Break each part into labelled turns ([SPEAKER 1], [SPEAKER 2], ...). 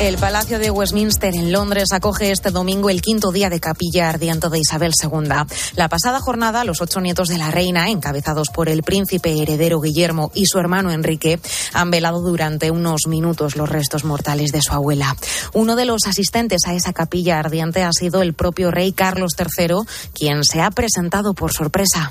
[SPEAKER 1] El Palacio de Westminster en Londres acoge este domingo el quinto día de capilla ardiente de Isabel II. La pasada jornada, los ocho nietos de la reina, encabezados por el príncipe heredero Guillermo y su hermano Enrique, han velado durante unos minutos los restos mortales de su abuela. Uno de los asistentes a esa capilla ardiente ha sido el propio rey Carlos III, quien se ha presentado por sorpresa.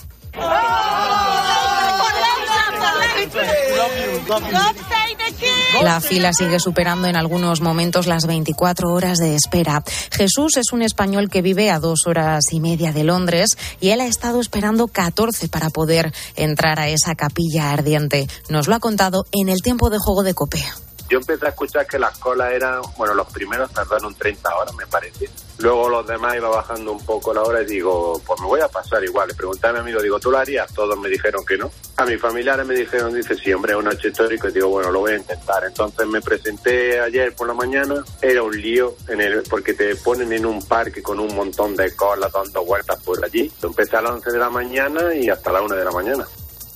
[SPEAKER 1] La fila sigue superando en algunos momentos las 24 horas de espera. Jesús es un español que vive a dos horas y media de Londres y él ha estado esperando 14 para poder entrar a esa capilla ardiente. Nos lo ha contado en el tiempo de juego de Copea.
[SPEAKER 2] Yo empecé a escuchar que las colas eran, bueno, los primeros tardaron 30 horas, me parece. Luego los demás iba bajando un poco la hora y digo, pues me voy a pasar igual. Le pregunté a mi amigo, digo, ¿tú lo harías? Todos me dijeron que no. A mis familiares me dijeron, dice, sí, hombre, es un hecho histórico. Y digo, bueno, lo voy a intentar. Entonces me presenté ayer por la mañana. Era un lío en el, porque te ponen en un parque con un montón de colas dando vueltas por allí. Empecé a las 11 de la mañana y hasta las 1 de la mañana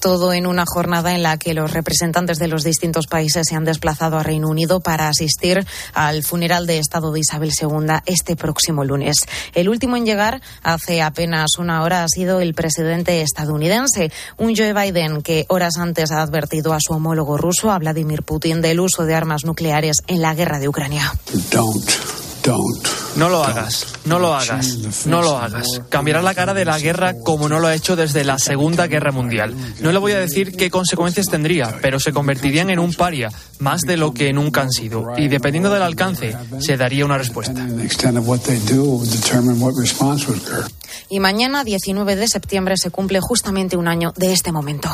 [SPEAKER 1] todo en una jornada en la que los representantes de los distintos países se han desplazado a Reino Unido para asistir al funeral de Estado de Isabel II este próximo lunes. El último en llegar hace apenas una hora ha sido el presidente estadounidense, un Joe Biden que horas antes ha advertido a su homólogo ruso, a Vladimir Putin, del uso de armas nucleares en la guerra de Ucrania.
[SPEAKER 3] No lo hagas, no lo hagas, no lo hagas. Cambiará la cara de la guerra como no lo ha hecho desde la Segunda Guerra Mundial. No le voy a decir qué consecuencias tendría, pero se convertirían en un paria, más de lo que nunca han sido. Y dependiendo del alcance, se daría una respuesta.
[SPEAKER 1] Y mañana, 19 de septiembre, se cumple justamente un año de este momento.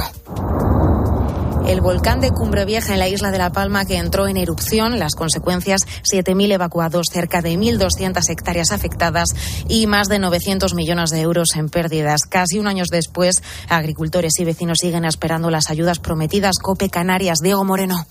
[SPEAKER 1] El volcán de Cumbre Vieja en la isla de La Palma que entró en erupción, las consecuencias 7.000 evacuados, cerca de 1.200 hectáreas afectadas y más de 900 millones de euros en pérdidas. Casi un año después, agricultores y vecinos siguen esperando las ayudas prometidas. Cope Canarias, Diego Moreno.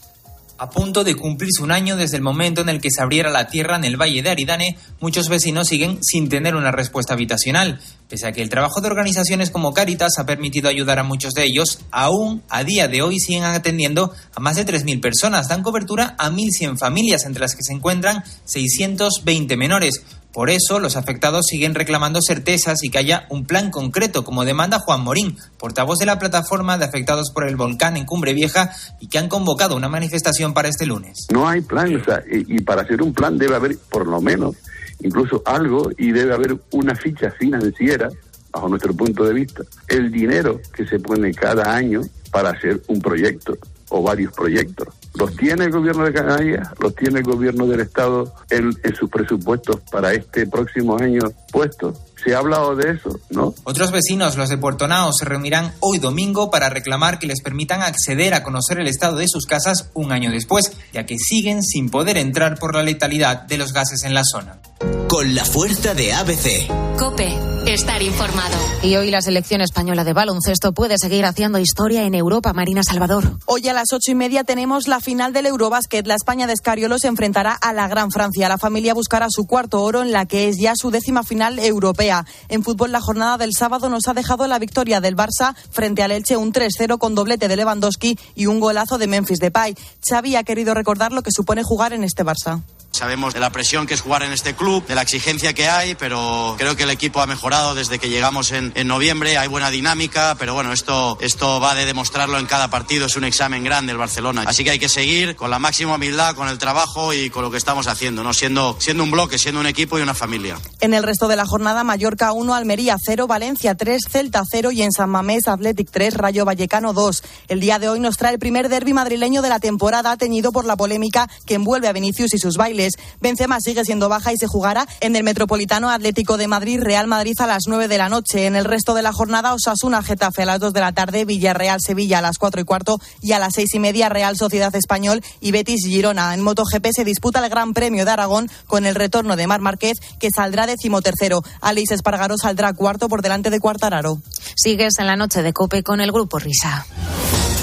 [SPEAKER 4] A punto de cumplirse un año desde el momento en el que se abriera la tierra en el Valle de Aridane, muchos vecinos siguen sin tener una respuesta habitacional. Pese a que el trabajo de organizaciones como Caritas ha permitido ayudar a muchos de ellos, aún a día de hoy siguen atendiendo a más de 3.000 personas. Dan cobertura a 1.100 familias, entre las que se encuentran 620 menores. Por eso, los afectados siguen reclamando certezas y que haya un plan concreto, como demanda Juan Morín, portavoz de la plataforma de afectados por el volcán en Cumbre Vieja y que han convocado una manifestación para este lunes.
[SPEAKER 5] No hay plan, y, para hacer un plan debe haber por lo menos incluso algo y debe haber una ficha financiera, bajo nuestro punto de vista, el dinero que se pone cada año para hacer un proyecto o varios proyectos. Los tiene el gobierno de Canarias, los tiene el gobierno del Estado en, sus presupuestos para este próximo año puestos. ¿Se ha hablado de eso? ¿No?
[SPEAKER 4] Otros vecinos, los de Puerto Nao, se reunirán hoy domingo para reclamar que les permitan acceder a conocer el estado de sus casas un año después, ya que siguen sin poder entrar por la letalidad de los gases en la zona.
[SPEAKER 6] Con la fuerza de ABC.
[SPEAKER 7] Cope, estar informado.
[SPEAKER 1] Y hoy la selección española de baloncesto puede seguir haciendo historia en Europa, Marina Salvador.
[SPEAKER 8] Hoy a las ocho y media tenemos la final del Eurobásquet. La España de Escariolo se enfrentará a la Gran Francia. La familia buscará su cuarto oro en la que es ya su décima final europea. En fútbol, la jornada del sábado nos ha dejado la victoria del Barça frente al Elche, un 3-0 con doblete de Lewandowski y un golazo de Memphis Depay. Xavi ha querido recordar lo que supone jugar en este Barça.
[SPEAKER 9] Sabemos de la presión que es jugar en este club, de la exigencia que hay, pero creo que el equipo ha mejorado desde que llegamos en, noviembre. Hay buena dinámica, pero bueno, esto, esto va de demostrarlo en cada partido. Es un examen grande el Barcelona. Así que hay que seguir con la máxima humildad, con el trabajo y con lo que estamos haciendo, ¿no? siendo, siendo un bloque, siendo un equipo y una familia.
[SPEAKER 8] En el resto de la jornada, Mallorca 1, Almería 0, Valencia 3, Celta 0 y en San Mamés Athletic 3, Rayo Vallecano 2. El día de hoy nos trae el primer derby madrileño de la temporada, teñido por la polémica que envuelve a Vinicius y sus bailes. Benzema sigue siendo baja y se jugará en el Metropolitano Atlético de Madrid, Real Madrid a las 9 de la noche. En el resto de la jornada, Osasuna, Getafe a las 2 de la tarde, Villarreal, Sevilla a las 4 y cuarto y a las 6 y media, Real Sociedad Español y Betis Girona. En MotoGP se disputa el Gran Premio de Aragón con el retorno de Mar Márquez, que saldrá decimotercero. Alice Espargaro saldrá cuarto por delante de Cuartararo.
[SPEAKER 1] Sigues en la noche de Cope con el Grupo Risa.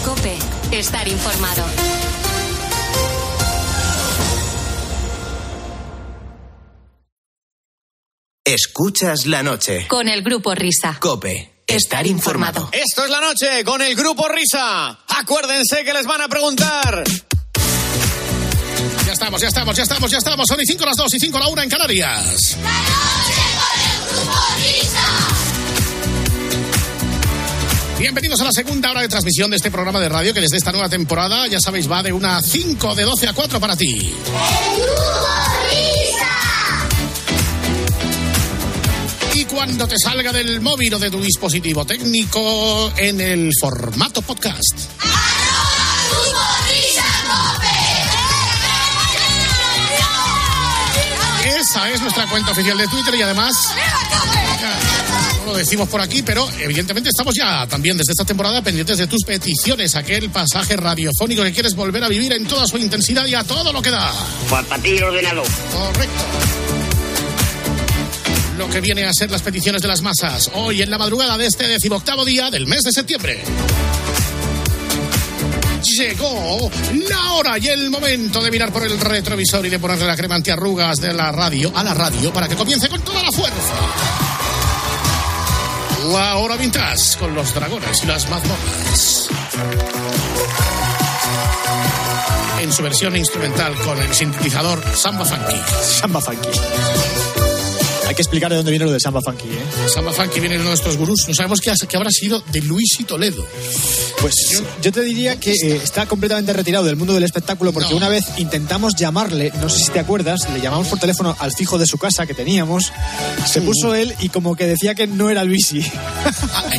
[SPEAKER 7] Cope, estar informado.
[SPEAKER 6] Escuchas la noche.
[SPEAKER 7] Con el Grupo Risa.
[SPEAKER 6] Cope. estar informado.
[SPEAKER 10] Esto es la noche con el grupo Risa. Acuérdense que les van a preguntar.
[SPEAKER 11] Ya estamos, ya estamos, ya estamos, ya estamos. Son y 5 las 2 y 5 la 1 en Canarias.
[SPEAKER 12] La noche con el grupo Risa.
[SPEAKER 11] Bienvenidos a la segunda hora de transmisión de este programa de radio que desde esta nueva temporada, ya sabéis, va de una 5, de 12 a 4 para ti.
[SPEAKER 12] El grupo
[SPEAKER 11] Y cuando te salga del móvil o de tu dispositivo técnico en el formato podcast. Esa es nuestra cuenta oficial de Twitter y además no lo decimos por aquí, pero evidentemente estamos ya también desde esta temporada pendientes de tus peticiones, aquel pasaje radiofónico que quieres volver a vivir en toda su intensidad y a todo lo que da.
[SPEAKER 13] Para ti ordenado.
[SPEAKER 11] Correcto. Lo que viene a ser las peticiones de las masas, hoy en la madrugada de este decimoctavo día del mes de septiembre. Llegó la hora y el momento de mirar por el retrovisor y de ponerle la crema antiarrugas de la radio a la radio para que comience con toda la fuerza. La hora vintage con los dragones y las mazmorras. En su versión instrumental con el sintetizador Samba Funky.
[SPEAKER 14] Samba Funky. Hay que explicar de dónde viene lo de Samba Funky, ¿eh?
[SPEAKER 11] Samba Funky viene de uno de nuestros gurús. No sabemos qué, qué habrá sido de Luis y Toledo.
[SPEAKER 14] Pues yo, yo te diría que eh, está completamente retirado del mundo del espectáculo porque
[SPEAKER 11] No.
[SPEAKER 14] una vez intentamos llamarle, no sé si te acuerdas, le llamamos por teléfono al fijo de su casa que teníamos. Se puso él y como que decía que no era Luisi.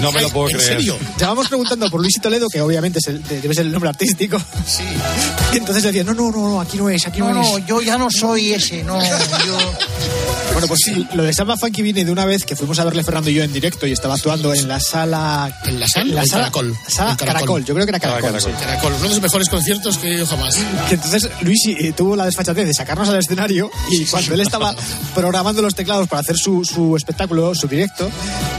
[SPEAKER 15] No me lo puedo
[SPEAKER 11] ¿En
[SPEAKER 15] creer.
[SPEAKER 11] serio?
[SPEAKER 14] Llamamos preguntando por Luis y Toledo, que obviamente es el- de- debe ser el nombre artístico.
[SPEAKER 11] Sí.
[SPEAKER 14] Y entonces decía, no, no, no, no, aquí no es, aquí no,
[SPEAKER 16] No,
[SPEAKER 14] es.
[SPEAKER 16] no, yo ya no soy ese, no. Yo...
[SPEAKER 14] Bueno, pues sí, lo de Samba Funky viene de una vez que fuimos a verle Fernando y yo en directo y estaba actuando en la sala...
[SPEAKER 11] ¿En la sala?
[SPEAKER 14] la
[SPEAKER 11] ¿En
[SPEAKER 14] sala
[SPEAKER 11] Caracol?
[SPEAKER 14] sala
[SPEAKER 11] En Caracol.
[SPEAKER 14] Caracol. yo creo que era Caracol.
[SPEAKER 15] Caracol.
[SPEAKER 14] sí.
[SPEAKER 11] Caracol, uno de los mejores conciertos que he ido jamás.
[SPEAKER 14] Que entonces Luis eh, tuvo la desfachatez de sacarnos al escenario y cuando él estaba programando los teclados para hacer su, su espectáculo, su directo,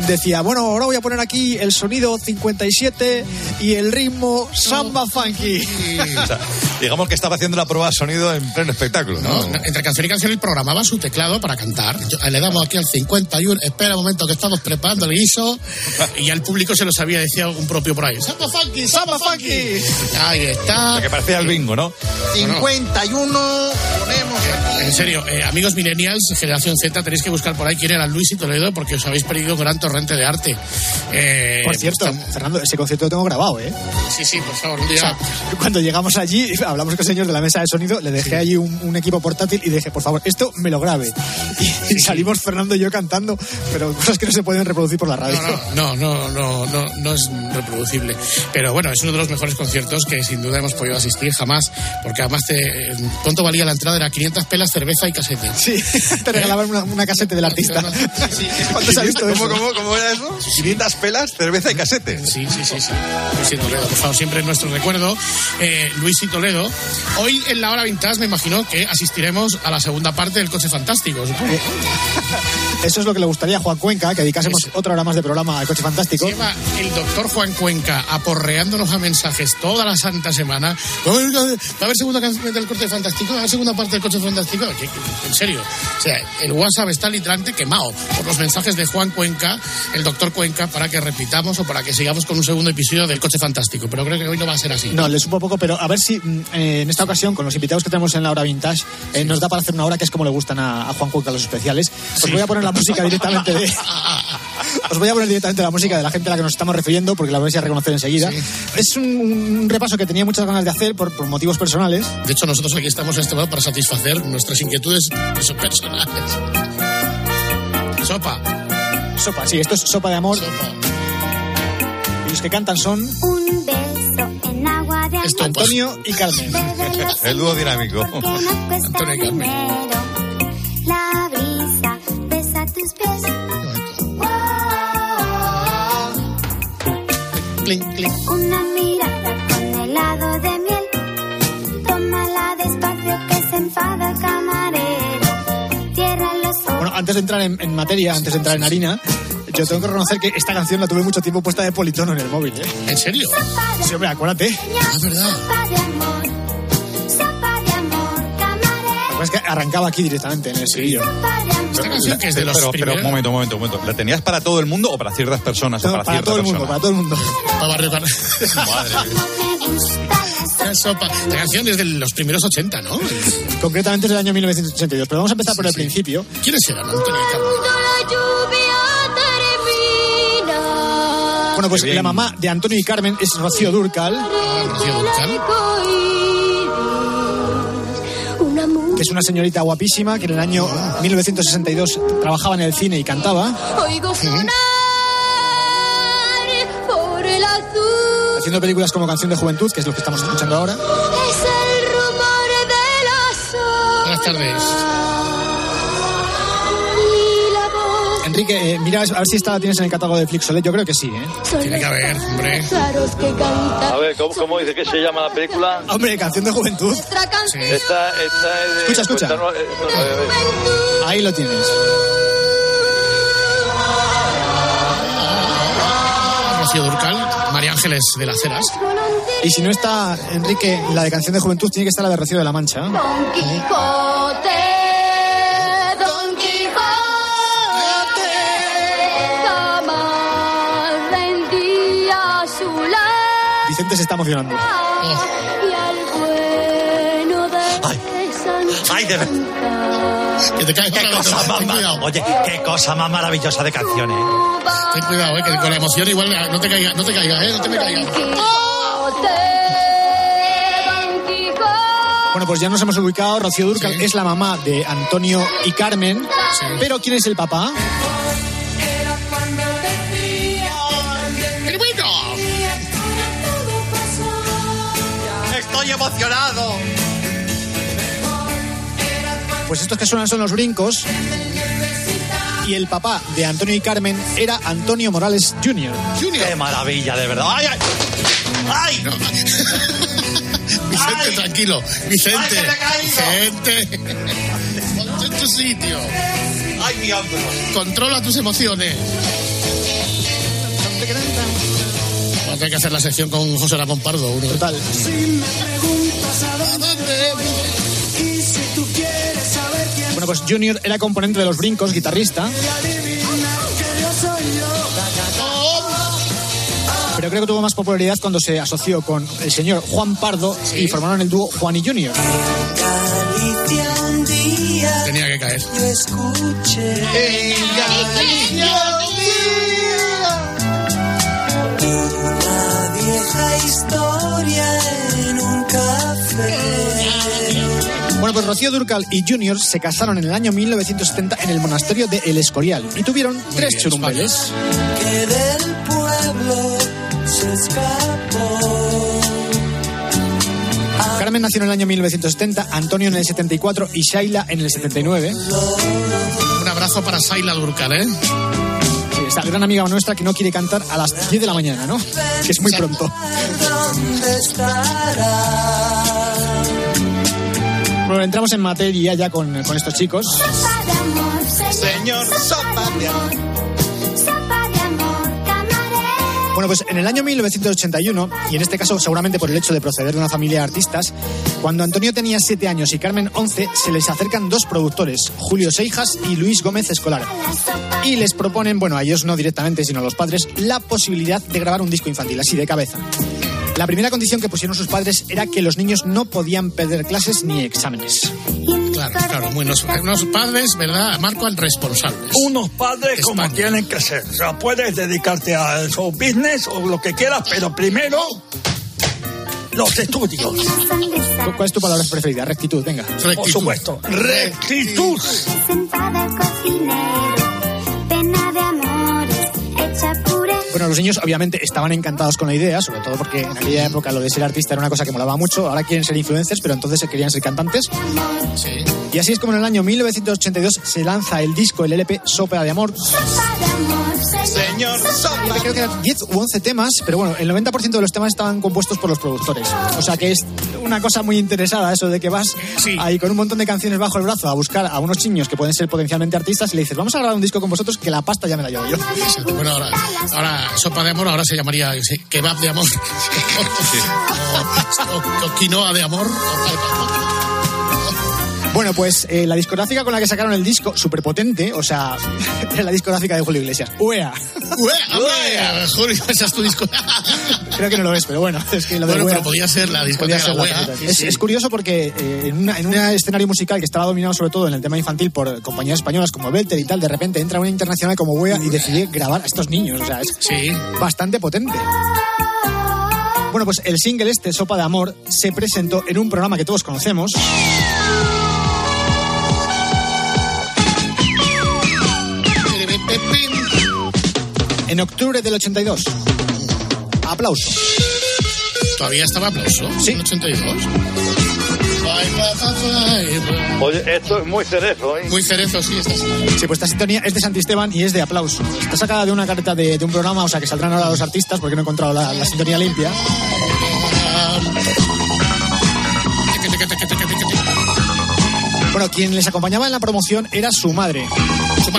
[SPEAKER 14] decía, bueno, ahora voy a poner aquí el sonido 57 y el ritmo samba funky.
[SPEAKER 15] O sea, digamos que estaba haciendo la prueba de sonido en pleno espectáculo, ¿no?
[SPEAKER 11] No, entre canción y canción él programaba su teclado para cantar. Yo- le damos aquí al 51, espera un momento que estamos preparando el guiso y ya el público se lo sabía, decía un propio por ahí. ¡Samba funky, samba funky! Ahí
[SPEAKER 15] O
[SPEAKER 11] está.
[SPEAKER 15] sea, que parecía el bingo, ¿no?
[SPEAKER 16] 51, ponemos aquí.
[SPEAKER 11] En serio, eh, amigos millennials, generación Z, tenéis que buscar por ahí quién era Luis y Toledo porque os habéis perdido un gran torrente de arte. Eh,
[SPEAKER 14] Por cierto, Fernando, ese concierto lo tengo grabado, ¿eh?
[SPEAKER 11] Sí, sí, por favor, un
[SPEAKER 14] O
[SPEAKER 11] día.
[SPEAKER 14] sea, cuando llegamos allí, hablamos con el señor de la mesa de sonido, le dejé allí un, un equipo portátil y dije, por favor, esto me lo grabe. Y, y salimos Fernando y yo cantando, pero cosas que no se pueden reproducir por la radio.
[SPEAKER 11] No, no, no, no, no, no es reproducible. Pero bueno, es uno de los mejores conciertos que sin duda hemos podido asistir jamás, porque además te, ¿cuánto valía la entrada? Era 500 pelas, cerveza y casete.
[SPEAKER 14] Sí, te regalaban una, una casete del artista. ¿Cuánto se ha visto
[SPEAKER 15] ¿Cómo, cómo, cómo era eso? 500 pelas, cerveza y casete.
[SPEAKER 11] Sí, sí, sí, sí. Luis y Toledo, por favor, siempre en nuestro recuerdo. Eh, Luis y Toledo. Hoy en la hora vintage me imagino que asistiremos a la segunda parte del coche fantástico, supongo.
[SPEAKER 14] Eso es lo que le gustaría a Juan Cuenca, que dedicásemos otra hora más de programa al coche fantástico.
[SPEAKER 11] Lleva el doctor Juan Cuenca aporreándonos a mensajes toda la santa semana. Oiga, Va a haber segunda canción del coche fantástico, va a haber segunda parte del coche fantástico. ¿Qué- qué- En serio. O sea, el WhatsApp está literalmente quemado por los mensajes de Juan Cuenca, el doctor Cuenca, para que repitamos o para que sigamos con un segundo episodio del coche fantástico. Pero creo que hoy no va a ser así.
[SPEAKER 14] No, le supo poco, pero a ver si mm, eh, en esta ocasión, con los invitados que tenemos en la hora vintage, eh, nos da para hacer una hora que es como le gustan a, a Juan Cuenca los especiales. Os voy a poner la música directamente de. Os voy a poner directamente la música de la gente a la que nos estamos refiriendo, porque la vais a reconocer enseguida. Es un, un repaso que tenía muchas ganas de hacer por, por motivos personales.
[SPEAKER 11] De hecho, nosotros aquí estamos en este momento para satisfacer nuestras inquietudes eso, personales. Sopa.
[SPEAKER 14] Sopa, sí, esto es sopa de amor.
[SPEAKER 11] Sopa.
[SPEAKER 14] Y los que cantan son
[SPEAKER 12] Un beso en agua de
[SPEAKER 11] Esto, pues,
[SPEAKER 14] Antonio y Carmen.
[SPEAKER 15] El dúo dinámico.
[SPEAKER 12] que
[SPEAKER 11] Antonio y Carmen.
[SPEAKER 12] Pies.
[SPEAKER 11] clink, clink.
[SPEAKER 12] Una mirada con helado de miel. Tómala despacio que se enfada el camarero. Cierra los ojos.
[SPEAKER 14] Bueno, antes de entrar en, en materia, antes de entrar en harina, yo tengo que reconocer que esta canción la tuve mucho tiempo puesta de politono en el móvil. ¿eh?
[SPEAKER 11] ¿En serio?
[SPEAKER 14] Sí, hombre, acuérdate.
[SPEAKER 11] Ah, verdad.
[SPEAKER 12] Amor, camarero.
[SPEAKER 14] Pues es que arrancaba aquí directamente en el estribillo.
[SPEAKER 11] Esta canción que es de los
[SPEAKER 15] pero, pero,
[SPEAKER 11] primeros-
[SPEAKER 15] un momento, un momento, un momento. ¿La tenías para todo el mundo o para ciertas personas o
[SPEAKER 14] No,
[SPEAKER 15] para,
[SPEAKER 14] para
[SPEAKER 15] cierta
[SPEAKER 14] todo el
[SPEAKER 15] persona?
[SPEAKER 14] mundo, para todo el mundo.
[SPEAKER 11] Para Barrio Car- La sopa. La canción es de los primeros 80, ¿no?
[SPEAKER 14] Concretamente es del año 1982. Pero vamos a empezar por el principio.
[SPEAKER 11] ¿Quiénes eran?
[SPEAKER 14] Bueno, pues la mamá de Antonio y Carmen es Rocío Durcal,
[SPEAKER 11] Rocío Dúrcal.
[SPEAKER 14] Que es una señorita guapísima que en el año 1962 trabajaba en el cine y cantaba,
[SPEAKER 17] Oigo sonar por el azul.
[SPEAKER 14] haciendo películas como Canción de Juventud, que es lo que estamos escuchando ahora.
[SPEAKER 17] Es el rumor de las
[SPEAKER 11] Buenas tardes.
[SPEAKER 14] Enrique, eh, mira a ver si esta la tienes en el catálogo de Flixolet. Yo creo que sí, ¿eh?
[SPEAKER 11] Tiene que haber, hombre.
[SPEAKER 16] A ver, ¿cómo, cómo dice que se llama la película?
[SPEAKER 14] Hombre, Canción de Juventud.
[SPEAKER 17] Nuestra canción.
[SPEAKER 16] Esta, esta es de...
[SPEAKER 14] Escucha, escucha.
[SPEAKER 16] Cuéntanos, eh, no, a ver, a ver.
[SPEAKER 14] Ahí lo tienes.
[SPEAKER 11] Rocío Durcal. María Ángeles de las Heras.
[SPEAKER 14] Y si no está, Enrique, la de Canción de Juventud, tiene que estar la de Rocío de la Mancha.
[SPEAKER 17] Don Quijote,
[SPEAKER 14] Vicente se está emocionando.
[SPEAKER 17] y al bueno de Sancho
[SPEAKER 18] Ay, de ver-
[SPEAKER 11] Que te caes
[SPEAKER 18] Qué cosa más
[SPEAKER 11] cuidado.
[SPEAKER 18] Oye, qué cosa más maravillosa de canciones.
[SPEAKER 11] Ten cuidado, eh, que con la emoción igual no te caiga, no te caiga, eh, no te me caiga.
[SPEAKER 17] Quijote, Don Quijote.
[SPEAKER 14] Bueno, pues ya nos hemos ubicado. Rocío Durcal es la mamá de Antonio y Carmen. Pero ¿quién es el papá?
[SPEAKER 18] Emocionado.
[SPEAKER 14] Pues estos que suenan son los brincos. Y el papá de Antonio y Carmen era Antonio Morales Jr.
[SPEAKER 18] Qué maravilla, de verdad. ¡Ay, ay! ¡Ay!
[SPEAKER 11] Vicente,
[SPEAKER 18] Ay.
[SPEAKER 11] tranquilo. Vicente.
[SPEAKER 18] Ay, que me.
[SPEAKER 11] Vicente. Ponte en tu sitio.
[SPEAKER 18] ¡Ay, mi hombro!
[SPEAKER 11] Controla tus emociones. Vamos a tener que hacer la sección con José Ramón Pardo. Uno.
[SPEAKER 14] Total. Bueno, pues Junior era componente de los brincos, guitarrista. Pero creo que tuvo más popularidad cuando se asoció con el señor Juan Pardo y formaron el dúo Juan y Junior.
[SPEAKER 11] Tenía que caer.
[SPEAKER 14] Bueno, pues Rocío Durcal y Junior se casaron en el año 1970 en el monasterio de El Escorial y tuvieron tres
[SPEAKER 11] bien,
[SPEAKER 14] churumbeles. Carmen nació en el año 1970, Antonio en el 74 y Shaila en el 79.
[SPEAKER 11] Un abrazo para Saila Durcal, ¿eh?
[SPEAKER 14] Sí, Esta gran amiga nuestra que no quiere cantar a las 10 de la mañana, ¿no? Que es muy pronto. Bueno, entramos en materia ya con, con estos chicos.
[SPEAKER 17] Sopa de amor,
[SPEAKER 18] Señor, sopa de amor.
[SPEAKER 17] sopa de amor, camarero.
[SPEAKER 14] Bueno, pues en el año 1981, y en este caso seguramente por el hecho de proceder de una familia de artistas, cuando Antonio tenía 7 años y Carmen 11, se les acercan dos productores, Julio Seijas y Luis Gómez Escolar. Y les proponen, bueno, a ellos no directamente, sino a los padres, la posibilidad de grabar un disco infantil, así de cabeza. La primera condición que pusieron sus padres era que los niños no podían perder clases ni exámenes.
[SPEAKER 11] Claro, claro. Buenos, unos padres, ¿verdad? Marco responsables.
[SPEAKER 19] Unos padres como tienen que ser. O sea, puedes dedicarte al show business o lo que quieras, pero primero los estudios.
[SPEAKER 14] ¿Cu- ¿Cuál es tu palabra preferida? Rectitud, venga.
[SPEAKER 19] Por supuesto. Rectitud.
[SPEAKER 17] Sentada
[SPEAKER 14] Bueno, los niños obviamente estaban encantados con la idea, sobre todo porque en aquella época lo de ser artista era una cosa que molaba mucho. Ahora quieren ser influencers, pero entonces se querían ser cantantes.
[SPEAKER 11] Sí.
[SPEAKER 14] Y así es como en el año 1982 se lanza el disco, el LP Sopa de Amor.
[SPEAKER 18] Señor, sopa.
[SPEAKER 14] Creo que eran 10 u 11 temas, pero bueno, el 90% de los temas estaban compuestos por los productores. O sea que es una cosa muy interesada eso de que vas ahí con un montón de canciones bajo el brazo a buscar a unos niños que pueden ser potencialmente artistas y le dices, vamos a grabar un disco con vosotros que la pasta ya me la llevo yo.
[SPEAKER 11] Bueno, ahora, ahora sopa de amor, ahora se llamaría kebab de amor. o, o- o quinoa de amor.
[SPEAKER 14] Bueno, pues eh, la discográfica con la que sacaron el disco, súper potente, o sea, es la discográfica de Julio Iglesias. UEA.
[SPEAKER 11] ¡Uea! ¡Uea! Julio, esa es tu disco.
[SPEAKER 14] Creo que no lo es, pero bueno, es que lo de
[SPEAKER 11] Bueno,
[SPEAKER 14] UEA
[SPEAKER 11] pero podía ser la
[SPEAKER 14] ser
[SPEAKER 11] de la.
[SPEAKER 14] Es,
[SPEAKER 11] Sí, sí.
[SPEAKER 14] es curioso porque eh, en, una- en un escenario musical que estaba dominado sobre todo en el tema infantil por compañías españolas como Belter y tal, de repente entra una internacional como UEA y decide grabar a estos niños. O sea, es bastante potente. Bueno, pues el single este, Sopa de Amor, se presentó en un programa que todos conocemos. En octubre del 82. Aplauso.
[SPEAKER 11] ¿Todavía estaba aplauso?
[SPEAKER 14] Sí.
[SPEAKER 11] ¿En 82? Bye, bye, bye, bye.
[SPEAKER 16] Oye, esto es muy cerezo, ¿eh?
[SPEAKER 11] Muy cerezo, sí, estás.
[SPEAKER 14] Sí, pues esta sintonía es de Santi Esteban y es de aplauso. Está sacada de una careta de, de un programa, o sea que saldrán ahora los artistas porque no he encontrado la, la sintonía limpia. Bueno, quien les acompañaba en la promoción era su madre.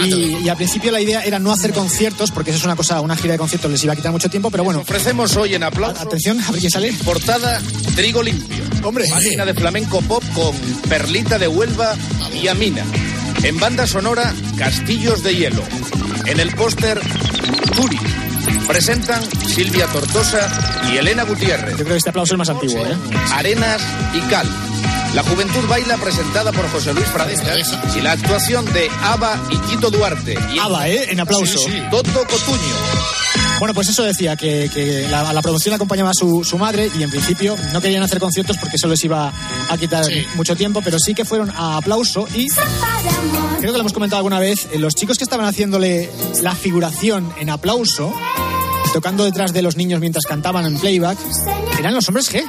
[SPEAKER 14] Y, y al principio la idea era no hacer conciertos, porque eso es una cosa, una gira de conciertos les iba a quitar mucho tiempo, pero bueno.
[SPEAKER 20] Ofrecemos hoy en aplauso.
[SPEAKER 14] Atención, a ver quién sale.
[SPEAKER 20] Portada Trigo Limpio.
[SPEAKER 14] Hombre.
[SPEAKER 20] Página de flamenco pop con Perlita de Huelva y Amina. En banda sonora, Castillos de Hielo. En el póster, Turi. Presentan Silvia Tortosa y Elena Gutiérrez.
[SPEAKER 14] Yo creo que este aplauso es más antiguo, ¿eh?
[SPEAKER 20] Arenas y Cal. La Juventud Baila presentada por José Luis Pradesta y la actuación de Ava y Tito Duarte. Y
[SPEAKER 14] Ava, ¿eh? En aplauso.
[SPEAKER 20] Toto Cotuño.
[SPEAKER 14] Bueno, pues eso decía, que, que la, a la promoción acompañaba su, su madre y en principio no querían hacer conciertos porque eso les iba a quitar mucho tiempo, pero sí que fueron a aplauso y creo que lo hemos comentado alguna vez, eh, los chicos que estaban haciéndole la figuración en aplauso, tocando detrás de los niños mientras cantaban en playback, eran los hombres G.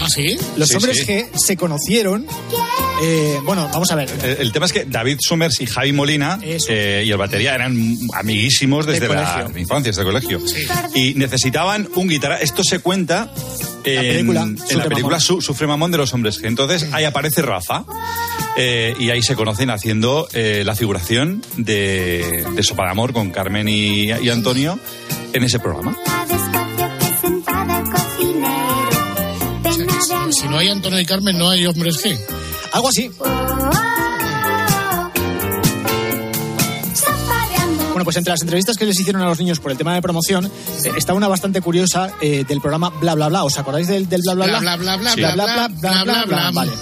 [SPEAKER 11] ¿Ah, sí?
[SPEAKER 14] Los
[SPEAKER 15] Sí,
[SPEAKER 14] hombres
[SPEAKER 15] sí.
[SPEAKER 14] G se conocieron. eh, bueno, vamos a ver.
[SPEAKER 15] El, el tema es que David Summers y Javi Molina eh, y el batería eran amiguísimos desde
[SPEAKER 14] De
[SPEAKER 15] la infancia, desde el colegio. Y necesitaban un guitarra. Esto se cuenta en,
[SPEAKER 14] película,
[SPEAKER 15] en
[SPEAKER 14] Sufre
[SPEAKER 15] la película
[SPEAKER 14] Mamón.
[SPEAKER 15] Su- Sufre Mamón de los Hombres G. Entonces ahí aparece Rafa eh, y ahí se conocen haciendo eh, la figuración de, de Sopa de Amor con Carmen y, y Antonio en ese programa.
[SPEAKER 11] Si no hay Antonio y Carmen, no hay hombres G.
[SPEAKER 14] Algo así. Bueno, pues entre las entrevistas que les hicieron a los niños por el tema de promoción, eh, está una bastante curiosa eh, del programa Bla Bla Bla. ¿Os acordáis del, del Bla Bla Bla?
[SPEAKER 11] Bla, bla, bla,
[SPEAKER 14] Sí.
[SPEAKER 11] bla, bla, bla, bla, bla, bla.
[SPEAKER 14] Vale.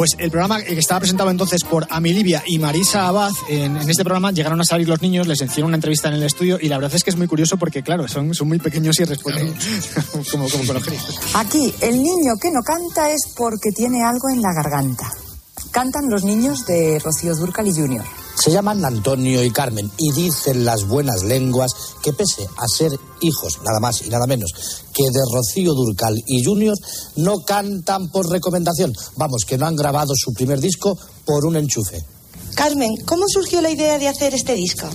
[SPEAKER 14] Pues el programa que estaba presentado entonces por Amilivia y Marisa Abad, en, en este programa llegaron a salir los niños, les hicieron una entrevista en el estudio y la verdad es que es muy curioso porque, claro, son, son muy pequeños y responden como, como con los.
[SPEAKER 21] Aquí, el niño que no canta es porque tiene algo en la garganta. Cantan los niños de Rocío Durcal y Junior.
[SPEAKER 22] Se llaman Antonio y Carmen y dicen las buenas lenguas que pese a ser hijos, nada más y nada menos, que de Rocío Durcal y Junior, no cantan por recomendación. Vamos, que no han grabado su primer disco por un enchufe.
[SPEAKER 23] Carmen, ¿cómo surgió la idea de hacer este disco?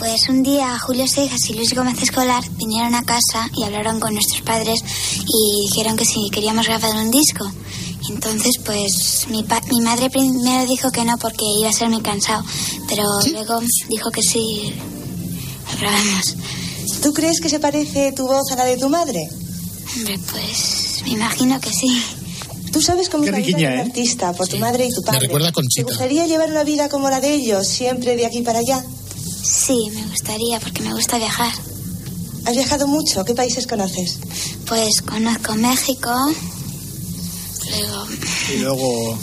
[SPEAKER 12] Pues un día Julio Seijas y Luis Gómez Escolar vinieron a casa y hablaron con nuestros padres y dijeron que si queríamos grabar un disco. Entonces, pues mi, pa- mi madre primero dijo que no porque iba a ser muy cansado, pero luego dijo que sí. Lo grabamos.
[SPEAKER 23] ¿Tú crees que se parece tu voz a la de tu madre?
[SPEAKER 12] Hombre, pues me imagino que sí.
[SPEAKER 23] Tú sabes cómo es la vida
[SPEAKER 11] riquiña,
[SPEAKER 23] de un
[SPEAKER 11] ¿eh?
[SPEAKER 23] artista, por tu madre y tu padre.
[SPEAKER 11] recuerda a
[SPEAKER 23] ¿Te
[SPEAKER 11] Conchita.
[SPEAKER 23] gustaría llevar una vida como la de ellos, siempre de aquí para allá?
[SPEAKER 12] Sí, me gustaría porque me gusta viajar.
[SPEAKER 23] ¿Has viajado mucho? ¿Qué países conoces?
[SPEAKER 12] Pues conozco México, luego,
[SPEAKER 14] Y luego,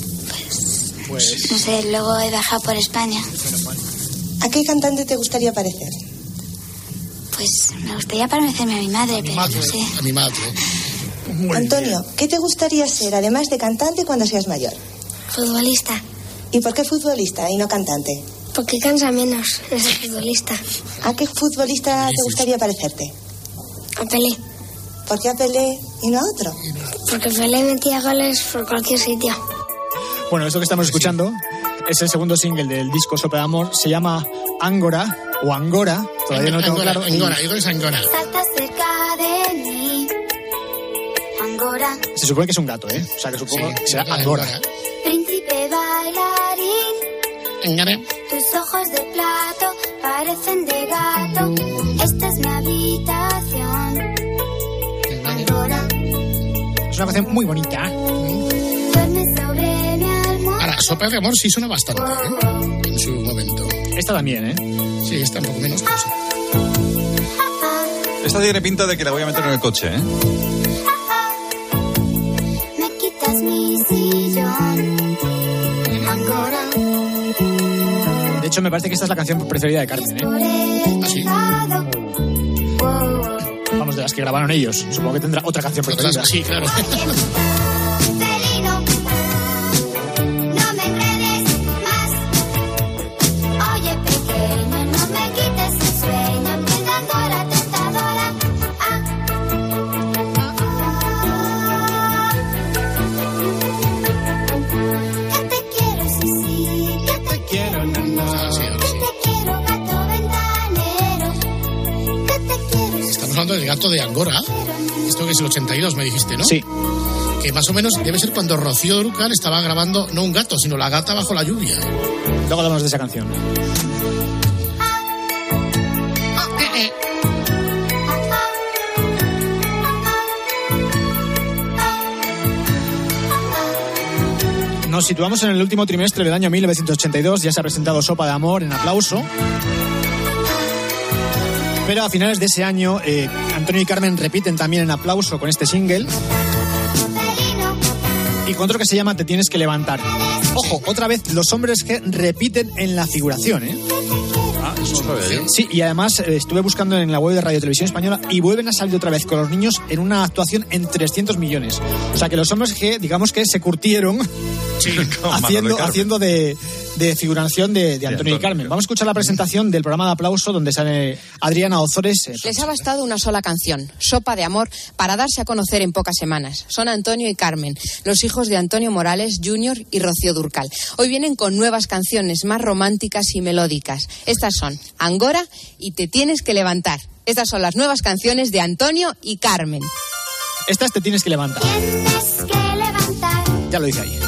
[SPEAKER 14] pues,
[SPEAKER 12] no sé, luego he viajado por España.
[SPEAKER 23] ¿A qué cantante te gustaría parecer?
[SPEAKER 12] Pues me gustaría parecerme a mi madre, pero no sé.
[SPEAKER 11] A mi madre.
[SPEAKER 23] Antonio, ¿qué te gustaría ser, además de cantante, cuando seas mayor?
[SPEAKER 12] Futbolista.
[SPEAKER 23] ¿Y por qué futbolista y no cantante?
[SPEAKER 12] Porque cansa menos ser futbolista.
[SPEAKER 23] ¿A qué futbolista te gustaría parecerte?
[SPEAKER 12] A Pelé.
[SPEAKER 23] ¿Por qué a Pelé y no a otro?
[SPEAKER 12] Porque Pelé metía goles por cualquier sitio.
[SPEAKER 14] Bueno, esto que estamos escuchando es el segundo single del disco Sopa de Amor. Se llama Angora o Angora. Todavía no lo tengo
[SPEAKER 11] Angora,
[SPEAKER 14] claro.
[SPEAKER 11] Angora, yo creo que es Angora.
[SPEAKER 12] Salta cerca de mí. Angora,
[SPEAKER 14] Se supone que es un gato, ¿eh? O sea, que supongo que será Angora.
[SPEAKER 12] príncipe bailarín.
[SPEAKER 11] Angora.
[SPEAKER 12] Tus ojos de plato parecen de gato. Esta es mi habitación.
[SPEAKER 14] Es una canción muy bonita.
[SPEAKER 12] almohada.
[SPEAKER 11] Ahora, Sopa de amor sí suena bastante, ¿eh? En su momento.
[SPEAKER 14] Esta también, ¿eh?
[SPEAKER 11] Sí, esta un poco menos. pero sí.
[SPEAKER 15] Esta tiene pinta de que la voy a meter en el coche, ¿eh?
[SPEAKER 12] Me quitas mi sillón.
[SPEAKER 14] De hecho, me parece que esta es la canción preferida de Carmen, ¿eh? ¿Ah, sí? Vamos, de las que grabaron ellos. Supongo que tendrá otra canción preferida.
[SPEAKER 11] Sí, claro. Angora. Esto que es el 82, me dijiste, ¿no?
[SPEAKER 14] Sí.
[SPEAKER 11] Que más o menos debe ser cuando Rocío Durcal estaba grabando no un gato, sino la gata bajo la lluvia.
[SPEAKER 14] Luego hablamos de esa canción. Nos situamos en el último trimestre del año 1982. Ya se ha presentado Sopa de Amor en aplauso. Pero a finales de ese año, eh, Antonio y Carmen repiten también en aplauso con este single. Y con otro que se llama Te tienes que levantar. Ojo, otra vez los hombres que repiten en la figuración, ¿eh?
[SPEAKER 15] Ah, eso no lo sabía yo.
[SPEAKER 14] Sí, y además eh, estuve buscando en la web de Radio Televisión Española y vuelven a salir otra vez con los niños en una actuación en 300 millones. O sea que los hombres que, digamos que se curtieron
[SPEAKER 15] y
[SPEAKER 14] haciendo, haciendo de, de figuración de, de Antonio y Carmen. Vamos a escuchar la presentación del programa de aplauso donde sale Adriana Ozores. eh,
[SPEAKER 24] Les ha bastado una sola canción, Sopa de Amor, para darse a conocer en pocas semanas. Son Antonio y Carmen, los hijos de Antonio Morales Jr. y Rocío Durcal. Hoy vienen con nuevas canciones más románticas y melódicas. Estas son Angora y Te tienes que levantar. Estas son las nuevas canciones de Antonio y Carmen.
[SPEAKER 14] Estas te tienes que levantar.
[SPEAKER 12] Tienes que levantar.
[SPEAKER 14] Ya lo dice ahí.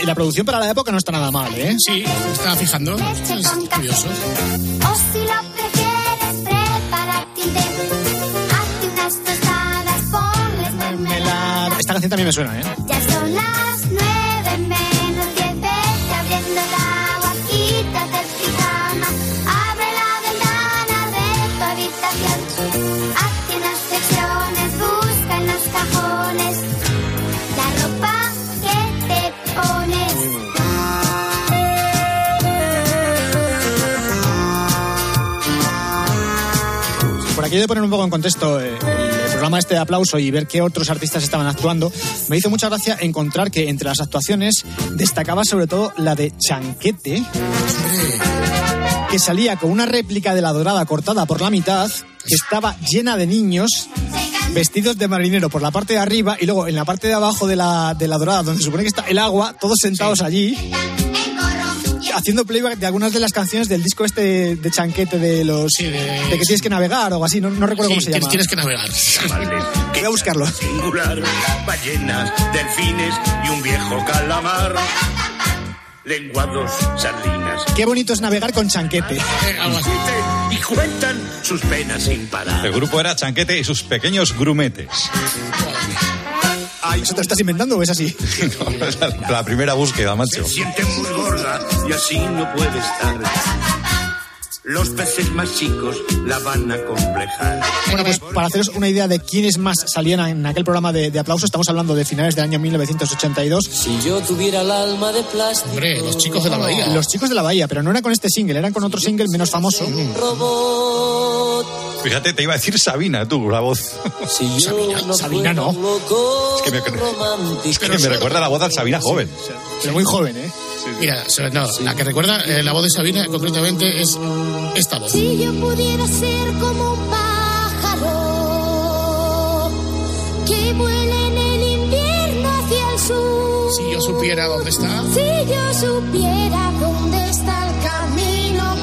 [SPEAKER 14] Oye, la producción para la época no está nada mal, ¿eh?
[SPEAKER 11] Sí, me estaba fijando. Es curioso.
[SPEAKER 12] O si lo prefieres, prepárate un té. Hazte unas tostadas, ponles mermelada.
[SPEAKER 14] Esta canción también me suena, ¿eh? Aquello de poner un poco en contexto eh, el programa este de aplauso y ver qué otros artistas estaban actuando, me hizo mucha gracia encontrar que entre las actuaciones destacaba sobre todo la de Chanquete, que salía con una réplica de la dorada cortada por la mitad, que estaba llena de niños vestidos de marinero por la parte de arriba y luego en la parte de abajo de la, de la dorada, donde se supone que está el agua, todos sentados allí haciendo playback de algunas de las canciones del disco este de Chanquete de los de, que tienes que navegar o algo así, no, no recuerdo cómo se llama.
[SPEAKER 11] Tienes que navegar.
[SPEAKER 14] Voy a buscarlo.
[SPEAKER 25] Singular, ballenas, delfines y un viejo calamar. Lenguados, sardinas.
[SPEAKER 14] Qué bonito es navegar con Chanquete.
[SPEAKER 25] Y cuentan sus penas sin parar.
[SPEAKER 15] El grupo era Chanquete y sus pequeños grumetes.
[SPEAKER 14] ¿Eso te lo estás inventando o es así?
[SPEAKER 15] No, es la, la primera búsqueda, macho.
[SPEAKER 25] Siente muy gorda y así no puede estar. Los peces más chicos la van a complejar.
[SPEAKER 14] Bueno, pues para haceros una idea de quiénes más salían en aquel programa de, de aplauso, estamos hablando de finales del año 1982.
[SPEAKER 26] Si yo tuviera el alma de plástico.
[SPEAKER 11] Hombre, los chicos de la bahía.
[SPEAKER 14] Los chicos de la bahía, pero no era con este single, eran con otro single menos famoso.
[SPEAKER 15] Fíjate, te iba a decir Sabina, tú, la voz.
[SPEAKER 26] Si
[SPEAKER 14] Sabina, Sabina no.
[SPEAKER 15] Es que me, es que me recuerda la voz de Sabina joven.
[SPEAKER 14] Pero muy joven, ¿eh?
[SPEAKER 11] Mira, no, la que recuerda eh, la voz de Sabina concretamente es esta voz.
[SPEAKER 12] Si yo pudiera ser como un pájaro que vuela en el invierno hacia el sur.
[SPEAKER 11] Si yo supiera dónde está.
[SPEAKER 12] Si yo supiera dónde está el camino,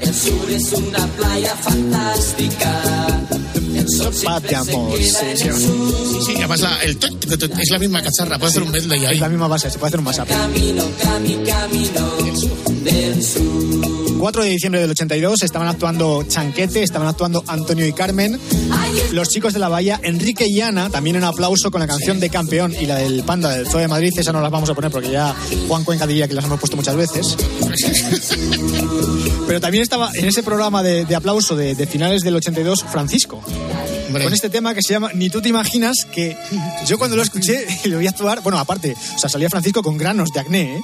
[SPEAKER 26] El sur es una playa fantástica. El sol
[SPEAKER 14] Paz de amor.
[SPEAKER 11] Sí, sí, sí, además la, el es la misma cacharra, puede hacer un medley ahí.
[SPEAKER 14] Es la misma base, se puede hacer un WhatsApp.
[SPEAKER 26] camino, cami, camino del sur.
[SPEAKER 14] 4 de diciembre del 82 estaban actuando Chanquete, estaban actuando Antonio y Carmen. Los chicos de la Bahía, Enrique y Ana, también en aplauso con la canción de Campeón y la del Panda del Zoo de Madrid. Esa no las vamos a poner porque ya Juan Cuenca diría que las hemos puesto muchas veces. Pero también estaba en ese programa de, de aplauso de, de finales del 82 Francisco. Con este tema que se llama Ni tú te imaginas que yo cuando lo escuché lo vi actuar, bueno, aparte, o sea, salía Francisco con granos de acné, ¿eh?